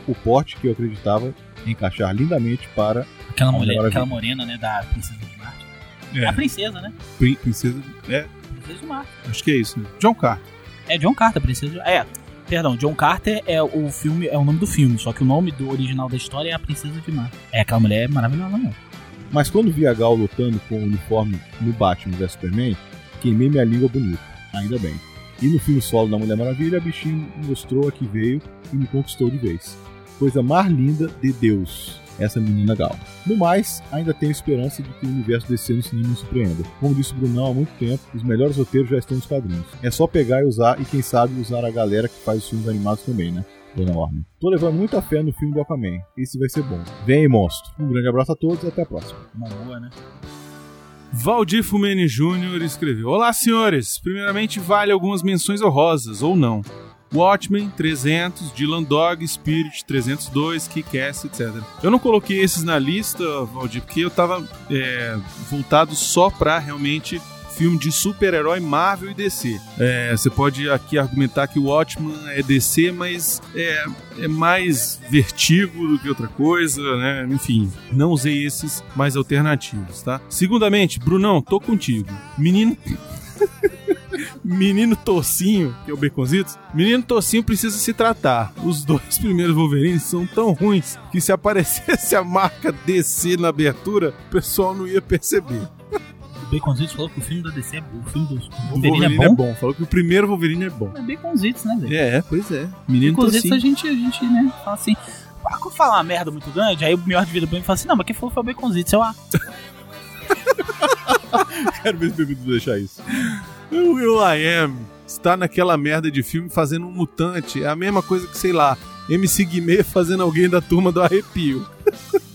o porte que eu acreditava encaixar lindamente para Aquela Mulher aquela morena, né, da Princesa de Marte. É. É. a princesa, né? Prin- Princesa... É, Princesa de Marte. acho que é isso. Né? John Carter. É John Carter, Princesa de... É, perdão, John Carter é o filme, é o nome do filme, só que o nome do original da história é a Princesa de Marte. É, aquela mulher é maravilhosa mesmo. Mas quando vi a Gal lutando com o uniforme no Batman vs Superman, queimei minha língua bonita, ainda bem. E no filme solo da Mulher Maravilha, a bichinha mostrou a que veio e me conquistou de vez. Coisa mais linda de Deus, essa menina Gal. No mais, ainda tenho esperança de que o universo DC no cinema nos surpreenda. Como disse o Brunão há muito tempo, os melhores roteiros já estão nos quadrinhos. É só pegar e usar, e quem sabe usar a galera que faz os filmes animados também, né? Dona Orme. Tô levando muita fé no filme do Aquaman. Esse vai ser bom. Vem monstro. Um grande abraço a todos e até a próxima. Uma boa, né? Valdir Fumeni Jr. escreveu: Olá, senhores. Primeiramente, vale algumas menções honrosas, ou não. Watchmen 300, Dylan Dog, Spirit 302, Kick-Ass, etc. Eu não coloquei esses na lista, Valdir, porque eu tava é, voltado só pra realmente filme de super-herói Marvel e DC. É, você pode aqui argumentar que o Watchmen é DC, mas é, é mais vertigo do que outra coisa, né? Enfim, não usei esses mais alternativos, tá? Segundamente, Brunão, tô contigo. Menino. *laughs* Menino Tocinho, que é o Baconzitos, Menino Tocinho precisa se tratar. Os dois *laughs* primeiros Wolverines são tão ruins que se aparecesse *laughs* a marca DC na abertura, o pessoal não ia perceber. O Baconzitos falou que o filme da DC é bom. O filme do O Wolverine, é bom. Falou que o primeiro Wolverine é bom. É Baconzitos, né, velho? É, pois é. Menino Baconzitos a gente, a gente, né, fala assim... ah, Quando fala uma merda muito grande, aí o melhor de vida mim fala assim, não, mas quem falou foi o Baconzitos. Eu, ah, *laughs* Quero ver se o Bebê deixar isso. O Will I Am está naquela merda de filme fazendo um mutante. É a mesma coisa que, sei lá, MC Guimê fazendo alguém da turma do arrepio. *laughs*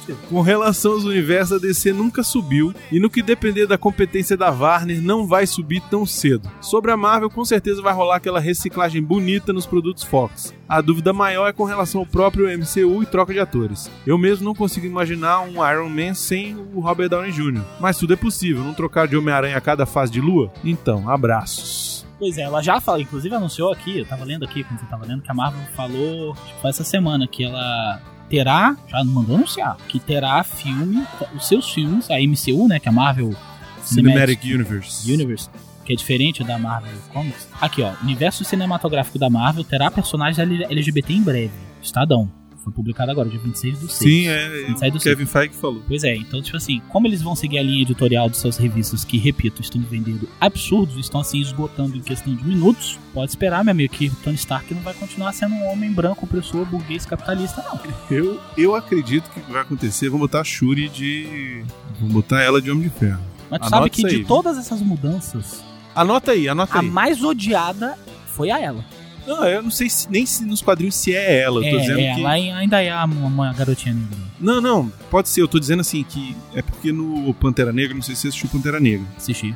sentido. Com relação aos universos, a DC nunca subiu, e no que depender da competência da Warner, não vai subir tão cedo. Sobre a Marvel, com certeza vai rolar aquela reciclagem bonita nos produtos Fox. A dúvida maior é com relação ao próprio MCU e troca de atores. Eu mesmo não consigo imaginar um Iron Man sem o Robert Downey Jr., mas tudo é possível, não trocar de Homem-Aranha a cada fase de lua? Então, abraços. Pois é, ela já falou, inclusive anunciou aqui, eu tava lendo aqui, quando você tava lendo, que a Marvel falou, tipo, essa semana, que ela terá, já mandou anunciar, que terá filme, os seus filmes, a MCU, né, que é a Marvel Cinematic Universe. Universe, que é diferente da Marvel Comics. Aqui, ó, universo cinematográfico da Marvel terá personagens LGBT em breve. Estadão. Foi publicado agora, dia 26 do 6. Sim, é. Sai do O Kevin Feige falou. Pois é, então, tipo assim, como eles vão seguir a linha editorial de suas revistas, que, repito, estão vendendo absurdos, estão assim esgotando em questão de minutos, pode esperar, meu amigo, que Tony Stark não vai continuar sendo um homem branco, opressor, burguês, capitalista, não. Eu, eu acredito que vai acontecer. Vão botar a Shuri de. Vão botar ela de Homem de Ferro. Mas tu Anota sabe que de aí, todas essas mudanças, Anota aí, anota a aí. mais odiada foi a ela. Não, eu não sei se, nem se nos quadrinhos se é ela. Eu tô é, dizendo é, que. ela ainda é uma, garotinha negra. Não, não, pode ser. Eu tô dizendo assim que é porque no Pantera Negra, não sei se você assistiu Pantera Negra. Assisti.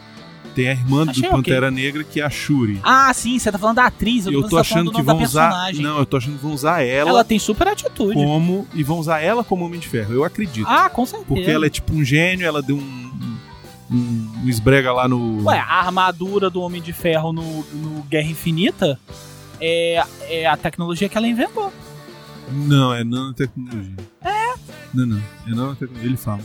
Tem a irmã Achei do. Pantera Negra que é a Shuri. Ah, sim, você tá falando da atriz, eu, eu tô achando do que vão usar. Não, eu tô achando que vão usar ela, Ela tem super atitude. como. E vão usar ela como Homem de Ferro. Eu acredito. Ah, com certeza. porque ela é tipo um gênio, ela deu um. Um, um esbrega lá no. Ué, a armadura do Homem de Ferro no, no Guerra Infinita é, é a tecnologia que ela inventou. Não, é nanotecnologia. É? Não, não. É nanotecnologia, ele fala.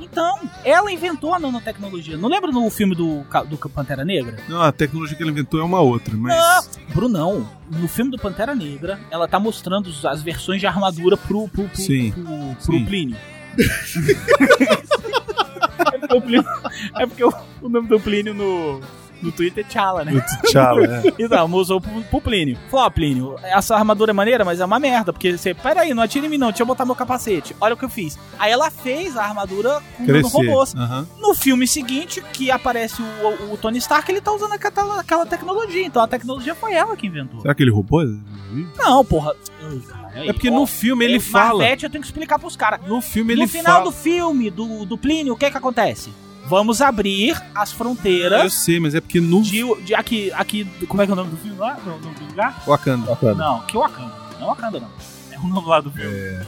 Então, ela inventou a nanotecnologia. Não lembra no filme do, do Pantera Negra? Não, a tecnologia que ele inventou é uma outra, mas. Não. Brunão, no filme do Pantera Negra, ela tá mostrando os- as versões de armadura pro, pro, pro, Sim. pro, pro Sim. Plínio. *laughs* é porque, o, Plínio, é porque o, o nome do Plínio no, no Twitter é T'Challa, né? O T'Challa, né? Então, usou pro, pro Plínio. Falou, ó, Plínio, essa armadura é maneira, mas é uma merda, porque você, peraí, não atira em mim não, deixa eu botar meu capacete. Olha o que eu fiz. Aí ela fez a armadura com Crescer. robôs. Aham. No filme seguinte, que aparece o, o Tony Stark, ele tá usando aquela, aquela tecnologia. Então a tecnologia foi ela que inventou. Será que ele roubou? Não, porra. É porque no filme ele fala. Marvete, eu tenho que explicar pros caras. No filme No ele final fala. do filme, do, do Plínio, o que que acontece? Vamos abrir as Eu fronteiras sei, mas é porque no de, de aqui, aqui. Como é que é o nome do filme lá? O nome do lugar? Wakanda. Bacana. Não, que Wakanda. Não é Wakanda, não. É o nome lá do filme.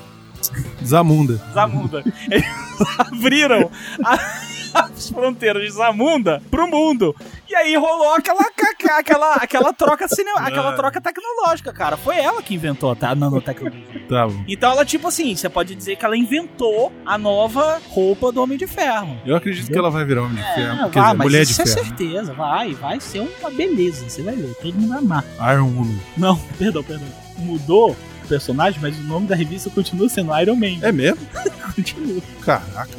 Zamunda. Zamunda. *laughs* Eles abriram a- as fronteiras de Zamunda pro mundo. E aí rolou aquela, aquela, aquela, troca, cine, aquela Ah. troca tecnológica, cara. Foi ela que inventou tá, a nanotecnologia. Tá bom. Então ela, tipo assim, você pode dizer que ela inventou a nova roupa do Homem de Ferro. Eu acredito que ela vai virar Homem de Ferro. É, Quer vai, dizer, mas Mulher de isso é Ferro. né? certeza, vai, vai ser uma beleza, você vai ver, todo mundo vai amar. Iron Woman. Não, *laughs* perdão, perdão. Mudou o personagem, mas o nome da revista continua sendo Iron Man. É mesmo? *laughs* Continua. Caraca.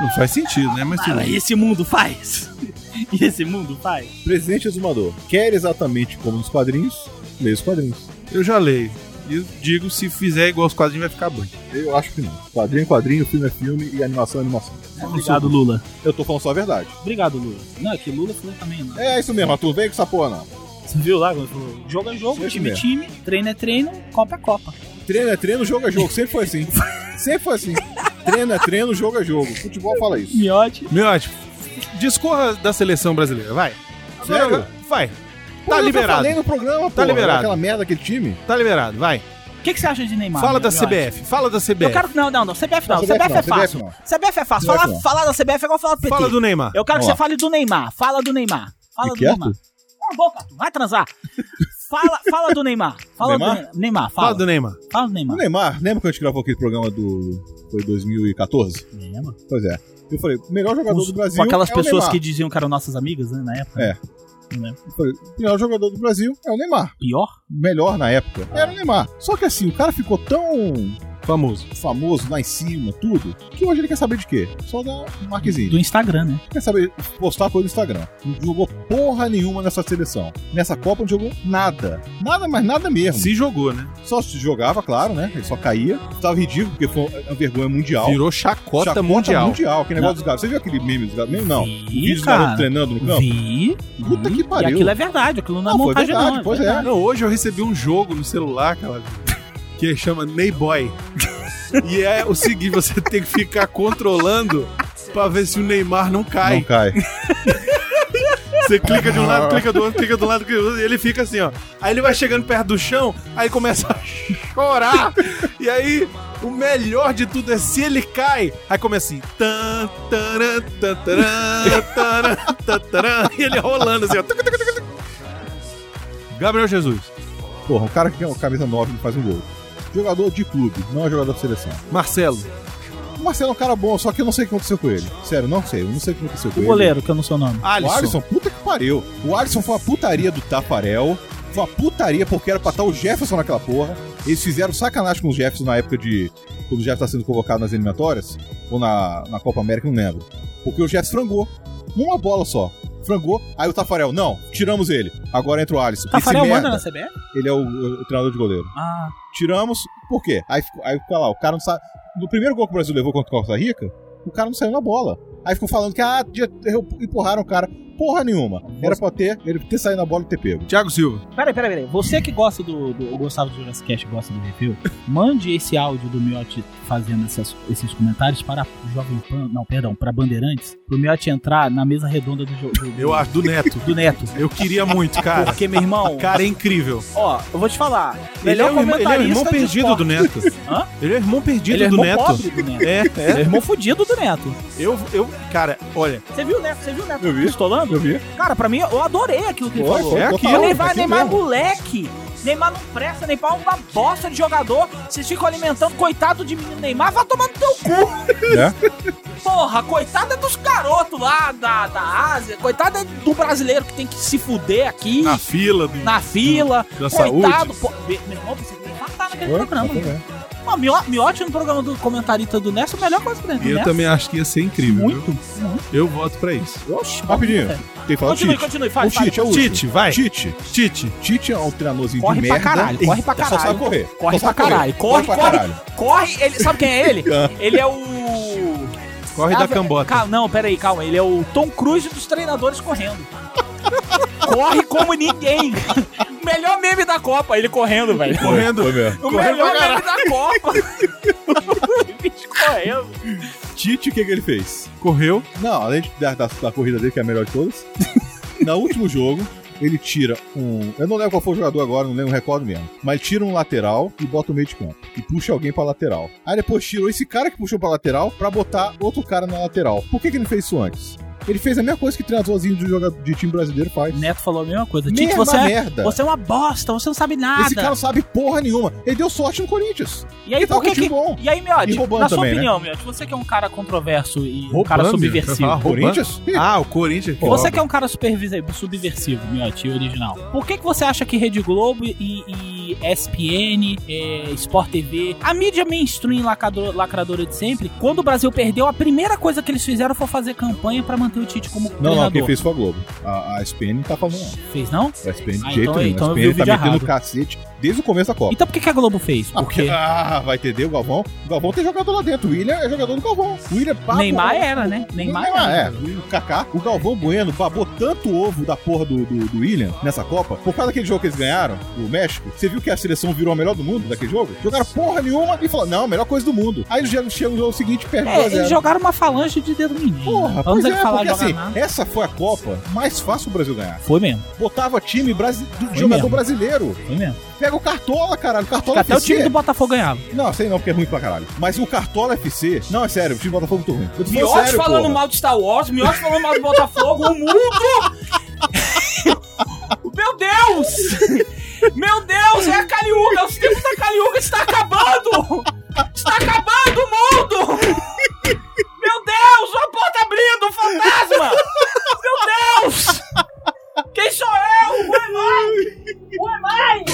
Não faz sentido, né? Mas Ah, e esse mundo faz? *laughs* E esse mundo faz? Presidente Exumador. Quer exatamente como nos quadrinhos? Leia os quadrinhos. Eu já leio. E eu digo, se fizer igual os quadrinhos, vai ficar bom. Eu acho que não. Quadrinho é quadrinho, filme é filme e animação é animação. Obrigado, Lula. Eu tô falando só a verdade. Obrigado, Lula. Não, é que Lula falou também, não. É isso mesmo, Arthur. Vem com essa porra, não. Você viu lá? Jogo é jogo, time é time, treino é treino, copa é copa. Treino é treino, jogo é jogo. Sempre foi assim. Sempre foi assim. *laughs* Treino é treino, jogo é jogo. Futebol fala isso. Miote. Ótimo. Discorra da seleção brasileira, vai. Sério? Agora, Vai. Pô, Tá eu liberado. falei no programa, pô. liberado. Aquela merda daquele time. Tá liberado, vai. O que, que você acha de Neymar? Fala da Miote? CBF. Fala da CBF. Eu quero. Não, não, não. CBF não. Não, CBF, é CBF fácil. não. CBF é fácil. CBF Falar, não. falar da CBF é igual falar do PT. Fala do Neymar. Eu quero que Vamos você fale do Neymar. Fala do Neymar. Fala do que é, Neymar. Cala a boca, Arthur. Vai transar. Fala, fala do Neymar. Fala Neymar? do Ne- Neymar. Fala Fala, do Neymar. fala do O Neymar. Neymar, lembra que a gente gravou aquele programa do. Foi 2014? Lembra? Pois é. Eu falei, melhor jogador do Brasil. Com aquelas é pessoas Neymar. que diziam que eram nossas amigas, né, na época. É. Não lembro. Eu falei, o melhor jogador do Brasil é o Neymar. Pior? Melhor na época era o Neymar. Só que assim, o cara ficou tão Famoso. famoso lá em cima, tudo, que hoje ele quer saber de quê? Só da Marquezinho. Do Instagram, né? Quer saber postar coisa no Instagram. Não jogou porra nenhuma nessa seleção. Nessa Copa não jogou nada. Nada, mas nada mesmo. Se jogou, né? Só se jogava, claro, né? Ele só caía. Tava ridículo, porque foi uma vergonha mundial. Virou chacota, Chacota mundial. mundial. Aquele Não. negócio dos garotos. Você viu aquele meme dos garotos? Meme não. Vi, Vídeo dos cara. garotos treinando no campo? Vi. Puta vi. que pariu. E aquilo é verdade, aquilo não é Não, foi montagem verdade, não. pois é. verdade. Não, hoje eu recebi um jogo no celular, cara, que chama Neyboy. e é o seguinte, você *laughs* tem que ficar controlando pra ver se o Neymar não cai. Não cai. *laughs* Você clica de um lado, clica do outro, clica do lado, clica do outro, e ele fica assim, ó. Aí ele vai chegando perto do chão, aí começa a chorar. e aí, o melhor de tudo é se ele cai. Aí começa assim. Tan, taran, tan, taran, taran, tan, taran, e ele rolando assim, ó. Gabriel Jesus. Porra, um cara que é uma camisa 9 e faz um gol. Jogador de clube, não é jogador de seleção. Marcelo. O Marcelo é um cara bom, só que eu não sei o que aconteceu com ele. Sério, não sei. Eu não sei o que aconteceu com O ele. goleiro, que eu não sei o nome. O Alisson. Alisson, puta que pariu. O Alisson foi uma putaria do Tafarel. Foi uma putaria, porque era pra estar o Jefferson naquela porra. Eles fizeram sacanagem com o Jefferson na época de. Quando o Jefferson tá sendo convocado nas eliminatórias, ou na, na Copa América, não lembro. Porque o Jefferson frangou. Uma bola só. Frangou. Aí o Tafarel, não, tiramos ele. Agora entra o Alisson. Tafarel Esse manda merda, na CBF? Ele é o, o treinador de goleiro. Ah, Tiramos, por quê? Aí, aí fica lá, o cara não sabe. No primeiro gol que o Brasil levou contra a Costa Rica, o cara não saiu na bola. Aí ficou falando que, ah, empurraram o cara. Porra nenhuma. Era pra ter, ele ter saído na bola e ter pego. Thiago Silva. Peraí, peraí, peraí. Você que gosta do, do o Gustavo do Jurassic Cast, gosta do review, *laughs* mande esse áudio do Miotti fazendo essas- esses comentários para o Jovem Pan, não, perdão, para Bandeirantes, pro Miotti entrar na mesa redonda do, jo- do, Eu acho, do Neto. do Neto. Eu queria muito, cara. Porque, meu irmão, Cara, é incrível. ó, eu vou te falar. Ele é, o irmão, ele é o irmão perdido esporte. do Neto. Hã? Ele é o irmão perdido Ele é do irmão Neto. pobre do Neto. É, Ele é é. irmão fudido do Neto. Eu, eu, cara, olha, Você viu o Neto? Você viu o Neto Eu vi. pistolando? Eu vi. Cara, pra mim, eu adorei aquilo que ele Foi, falou. É aquilo. Neymar, aquilo Neymar é mesmo. moleque. Neymar não presta, Neymar é uma bosta de jogador. Vocês ficam alimentando, coitado de menino Neymar, vai tomar no teu cu. É? Porra, coitada é dos garotos lá da, da Ásia, coitada é do brasileiro que tem que se fuder aqui, na na, fila do, fila. da coitado, saúde. pô, meu irmão, você tem que matar naquele Foi, programa. foi, Mio- Miotti no programa do comentarista do Nessa a melhor coisa que E eu Nessa. também acho que ia ser incrível. Muito. Eu voto pra isso. Oxi, Rapidinho. Tem que falar do Continue, Tite. continue, fale, O. Tite é o. Tite, vai. Tite. Tite. Tite é um treinadorzinho Corre de pra merda. caralho, corre pra Só caralho. sabe correr. Corre Só pra caralho. Corre, pra corre, caralho. corre. Ele, sabe quem é ele? *laughs* Ah. Ele é o. Corre Ah, da cambota. Calma, não, peraí, calma. Ele é o Tom Cruise dos treinadores correndo. *laughs* Corre como ninguém. O melhor meme da Copa, ele correndo, velho. Correndo. O melhor meme da Copa. *laughs* O bicho correndo. Tite, o que, que ele fez? Correu. Não, além de- da, da, da corrida dele, que é a melhor de todas, *laughs* no último jogo, ele tira um. Eu não lembro qual foi o jogador agora, não lembro, não recordo mesmo. Mas tira um lateral e bota o meio de campo. E puxa alguém pra lateral. Aí depois tirou esse cara que puxou pra lateral pra botar outro cara na lateral. Por que, que ele fez isso antes? Ele fez a mesma coisa que treinadorzinho de, jogador, de time brasileiro faz. Neto falou a mesma coisa. Tite, Mesma você é, merda. você é uma bosta, você não sabe nada. Esse cara não sabe porra nenhuma. Ele deu sorte no Corinthians. E aí, tava por que um que... bom. E aí, Miotti, E na sua também, né? opinião, Miotti, você que é um cara controverso e um Roubando, cara vai subversivo. falar roubando? Corinthians? Ah, o Corinthians. Você rouba. que é um cara subversivo, Miotti, original. Por que, que você acha que Rede Globo e, e ESPN, é, Sport TV, a mídia mainstream lacrador- lacradora de sempre, quando o Brasil perdeu, a primeira coisa que eles fizeram foi fazer campanha pra manter o Tite como Não, não, quem fez foi a Globo. A, a SPN tá falando. Fez, não? A SPN de Ah, jeito então- nenhum. então a SPN tá metendo errado. cacete desde o começo da Copa. Então por que, que a Globo fez? Ah, Porque Ah, vai entender o Galvão. O Galvão tem jogador lá dentro. O William é jogador do Galvão. O William babou. Neymar era, né? Neymar Neymar era. é. O Kaká, o Galvão Bueno babou tanto ovo da porra do, do, do William nessa Copa. Por causa daquele jogo que eles ganharam, o México. Você viu que a seleção virou a melhor do mundo daquele jogo? Jogaram porra nenhuma e falaram, não, a melhor coisa do mundo. Aí eles chegam no jogo seguinte e perdem É, 2 a 0. eles jogaram uma falange de dedo menino. Porra, Vamos pois é, falar porque assim, nada. essa foi a Copa mais fácil o Brasil ganhar. Foi mesmo, Botava time brasi... jogador mesmo. brasileiro. foi mesmo. Pega o Cartola, caralho. Cartola Até o FC. time do Botafogo ganhava. Não, sei não, porque é ruim pra caralho. Mas o Cartola FC. Não, é sério, o time do Botafogo é muito ruim. Miotti sério, falando porra. mal de Star Wars, Miotti falando mal do Botafogo, o mundo! *laughs* Meu Deus! Meu Deus, é a Caliuga! Os tempos da Caliuga está acabando! Está acabando o mundo! Meu Deus, a porta abrindo, fantasma! Meu Deus! Quem sou eu? Who am I? Who am I?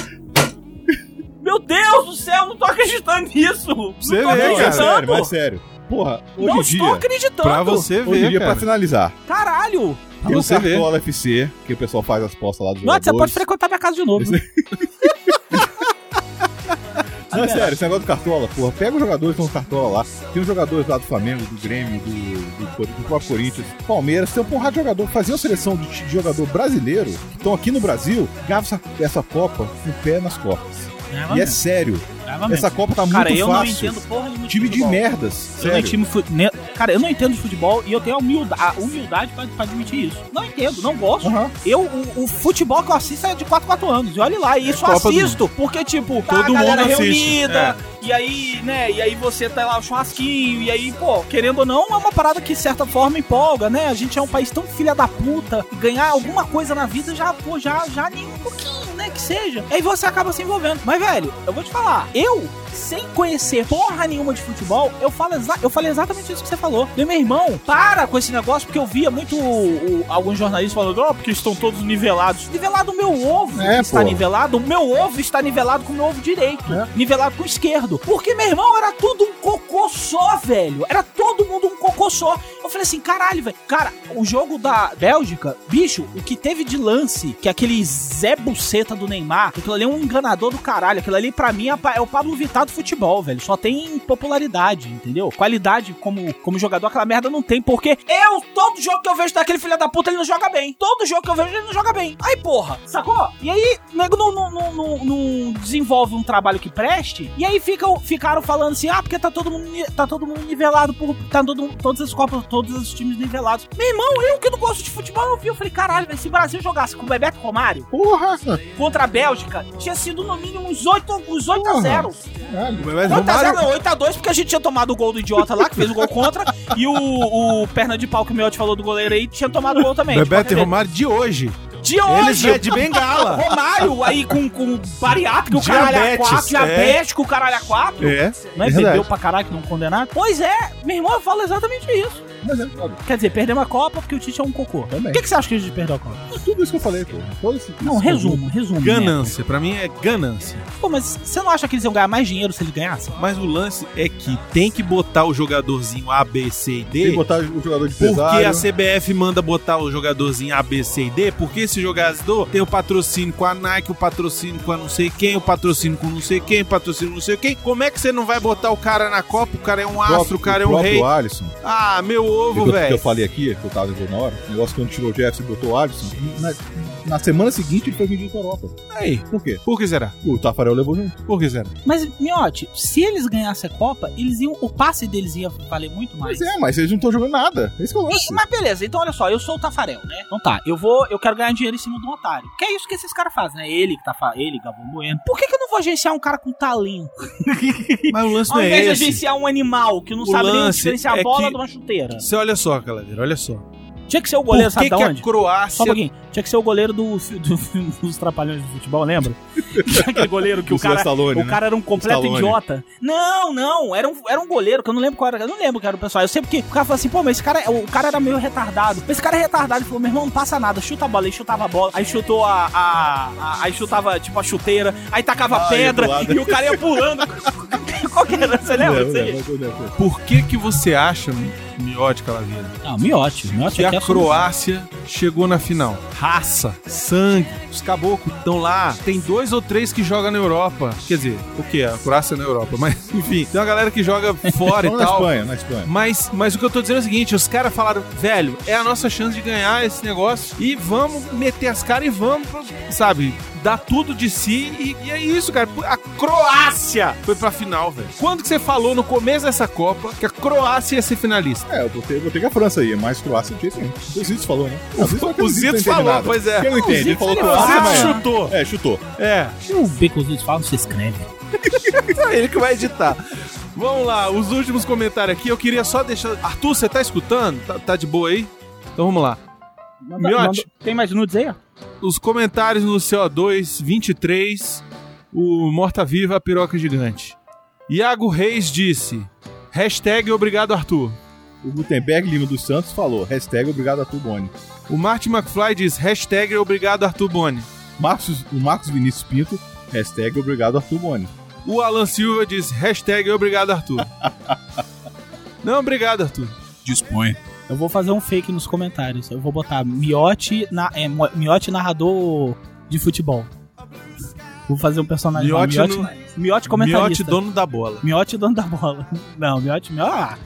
Meu Deus do céu, não tô acreditando nisso! Você não tô vê, é cara. sério, acreditando! mas sério. Porra, hoje Não em estou dia. acreditando! Pra você Hoje ver, dia, pra cara. finalizar, Caralho! tem o você ver. Cartola FC, que o pessoal faz as postas lá dos Nossa, você pode frequentar minha casa de novo. Esse- *laughs* Não, é sério, esse negócio do Cartola, porra, pega os jogadores que estão no Cartola lá. Tem os jogadores lá do Flamengo, do Grêmio, do, do, do próprio Corinthians, Palmeiras, tem um porrada de jogador. Faziam seleção de, de jogador brasileiro, que estão aqui no Brasil, ganhavam essa, essa Copa com o pé nas E é sério, essa Copa tá muito Cara, eu não fácil. entendo porra nenhuma Time de futebol. merdas, Eu não sério. entendo fu- ne- Cara, eu não entendo de futebol e eu tenho a humildade, a humildade pra, pra admitir isso. Não entendo, não gosto. Aham. Eu, o, o futebol que eu assisto é de 4 4 anos. E olha lá, e isso eu É do assisto. Porque, tipo, tá Todo a galera mundo assiste, reunida. E aí, né? E aí você tá lá o churrasquinho. E aí, pô, querendo ou não, é uma parada que, de certa forma, empolga, né? A gente é um país tão filha da puta. Ganhar alguma coisa na vida já, pô, já, já nem, pouquinho, né, que seja. Aí você acaba se envolvendo. Mas, velho, eu vou te falar, eu, sem conhecer porra nenhuma de futebol, eu, falo eu falei exatamente isso que você falou. E meu irmão, para com esse negócio, porque eu via muito o- o- alguns jornalistas falando, ó, porque estão todos nivelados. Nivelado o meu ovo É, está pô. nivelado, o meu ovo está nivelado com o meu ovo direito. É. Nivelado com o esquerdo. Porque, meu irmão, era tudo um cocô só, velho. Era todo mundo um cocô só. Eu falei assim, caralho, velho. Cara, o jogo da Bélgica, bicho, o que teve de lance, que aquele Zé Buceta do Neymar, aquilo ali é um enganador do caralho. Aquilo ali, pra mim, é é o Pablo Vittar do futebol, velho. Só tem popularidade, entendeu? Qualidade como, como jogador, aquela merda não tem, porque eu, todo jogo que eu vejo daquele filho da puta, ele não joga bem. Todo jogo que eu vejo, ele não joga bem. Aí, porra, sacou? E aí, o nego não, não, não, não- desenvolve um trabalho que preste, e aí ficam, ficaram falando assim, ah, porque tá todo mundo, tá todo mundo nivelado por. Tá todo, todas as Copas, todos os times nivelados. Meu irmão, eu que não gosto de futebol, eu vi, eu falei, caralho, se o Brasil jogasse com o Bebeto Romário Porra! Contra a Bélgica, tinha sido no mínimo uns 8, uns 8 a 0. Caralho. Mas 8 a 0 Romário, não, 8 a 2 porque a gente tinha tomado o gol do idiota lá, que fez o gol contra, e o, o perna de pau que o Miotti falou do goleiro aí tinha tomado o gol também. Bebeto qualquer e Romário de hoje. De Eles hoje! é de bengala. *laughs* Romário aí com, com bariátrico, o caralho a Diabetes, 4, é. diabético, o caralho a 4. É. Não é verdade. bebeu pra caralho que não condenado? Pois é, meu irmão, eu falo exatamente isso. Mas é. Quer dizer, perdemos a Copa porque o Tite é um cocô. Também. Por que, que você acha que a gente perdeu a Copa? Tudo isso que eu falei, pô. Todo esse- Não, esse resumo, resumo. né? Ganância. Pra mim é ganância. Pô, mas você não acha que eles iam ganhar mais dinheiro se eles ganhassem? Mas o lance é que tem que botar o jogadorzinho A, B, C e Tem que D. botar o jogador de Porque pesário. a CBF manda botar o jogadorzinho A, B, C e D, porque esse jogador tem o patrocínio com a Nike, o patrocínio com a não sei quem, o patrocínio com não sei quem, o patrocínio com não sei quem. Como é que você não vai botar o cara na Copa? O cara é um astro, o cara é um rei. Alisson, Ah, meu ovo, eu, que eu velho. falei aqui, que eu tava na hora, o negócio quando tirou o Jefferson e botou o Alisson, na, na semana seguinte ele foi vendido pra Europa. Aí, Por quê? por que será? O Tafarel levou junto. Por que será? Mas, Miotti, se eles ganhassem a Copa, eles iam, o passe deles ia valer muito mais. Mas é, mas eles não estão jogando nada. Esse que é o lance. E- Mas beleza, então olha só, eu sou o Tafarel, né? Então tá, eu vou, eu quero ganhar dinheiro em cima de um otário. Que é isso que esses caras fazem, né? Ele, que tá ele, Gabão Bueno. Por que, que eu não vou agenciar um cara com talento? *laughs* Mas o lance Ao não invés é de esse. agenciar um animal que não O sabe nem diferenciar é a bola que- de uma chuteira. Você olha só, galera, olha só. Tinha que ser o goleiro, Por sabe que, da que a onde? Só Croácia um pouquinho. Tinha que ser o goleiro do, do- dos Trapalhões do Futebol, lembra? *laughs* Aquele goleiro que o cara, Stallone, o né? cara era um completo Stallone. idiota. Não, não, era um, era um goleiro que eu não lembro qual era. Eu não lembro qual era o pessoal. Eu sei porque o cara falou assim, pô, mas esse cara, o cara era meio retardado. Esse cara é retardado. Ele falou, meu irmão, não passa nada, chuta a bola. Ele chutava a bola, aí chutou a. a- a- aí chutava, tipo, a chuteira, aí tacava Ah, pedra e o cara ia pulando. *laughs* qual que era? Você lembra? Aí? lembro, eu lembro. Por que que você acha, Miotti Calaveira, Não, miote. Miote aqui a é solução. Croácia chegou na final? Raça, sangue, os caboclos estão lá. Tem dois ou três que jogam na Europa. Quer dizer, o que? A Croácia na Europa. *laughs* Mas, enfim, tem uma galera que joga fora *laughs* e Vamos na tal. Espanha, na Espanha. Mas, mas o que eu tô dizendo é o seguinte: os caras falaram, velho, é a nossa chance de ganhar esse negócio e vamos meter as caras e vamos, sabe, dar tudo de si. E, e é isso, cara. A Croácia foi pra final, velho. Quando que você falou no começo dessa Copa que a Croácia ia ser finalista? É, eu botei, botei com a França aí, é mais Croácia do que isso aí. O Zitz falou, né? O Zito *laughs* falou, pois é. Quem não entende? Ele falou O Croácia, Zito mas... chutou. É, chutou. É, O Baconzitos fala, não se escreve. é ele que vai editar. Vamos lá, os últimos comentários aqui. Eu queria só deixar. Arthur, você tá escutando? Tá, tá de boa aí? Então vamos lá. Manda- Miote. manda- Tem mais nudes aí, ó? os comentários no CO2 23, o Morta Viva, a piroca gigante. Iago Reis disse: hashtag obrigado Arthur. O Gutenberg Lima dos Santos falou, hashtag obrigado a tu, Boni. O Martin McFly diz: hashtag obrigado Arthur Boni. Marcos, o Marcos Vinícius Pinto, hashtag obrigado Arthur Boni. O Alan Silva diz: hashtag obrigado Arthur. *laughs* Não, obrigado Arthur. Dispõe. Eu vou fazer um fake nos comentários. Eu vou botar Miote, na, é, Miote narrador de futebol. Vou fazer um personagem Miote Miote, no- Miote Miote, comentarista. dono da bola. Miote dono da bola. Não, Miote, Miote. Ah,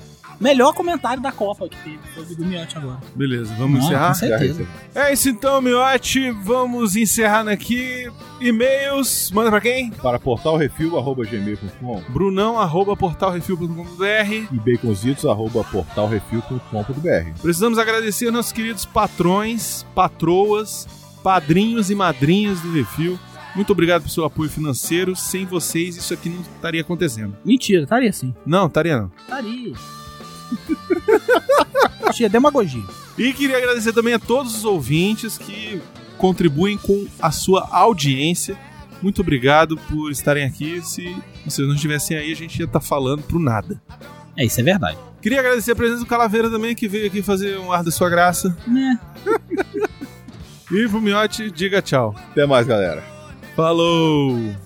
melhor comentário da Copa que teve. Foi do Miote agora. Beleza, vamos Não, encerrar? com certeza. É isso então, Miote. Vamos encerrando aqui. E-mails, manda pra quem? Para portalrefil.gmail.com Brunão, arroba portalrefil.com.br. e baconzitos.portalrefil.com.br Precisamos agradecer nossos queridos patrões, patroas, padrinhos e madrinhas do Refil. Muito obrigado pelo seu apoio financeiro. Sem vocês, isso aqui não estaria acontecendo. Mentira, estaria sim. Não, estaria não. Estaria. *laughs* Tinha demagogia. E queria agradecer também a todos os ouvintes que contribuem com a sua audiência. Muito obrigado por estarem aqui. Se vocês não estivessem aí, a gente ia estar falando pro nada. É, isso é verdade. Queria agradecer a presença do Calaveira também, que veio aqui fazer um ar da sua graça. Né? *laughs* E Vumiote, diga tchau. Até mais, galera. Falou!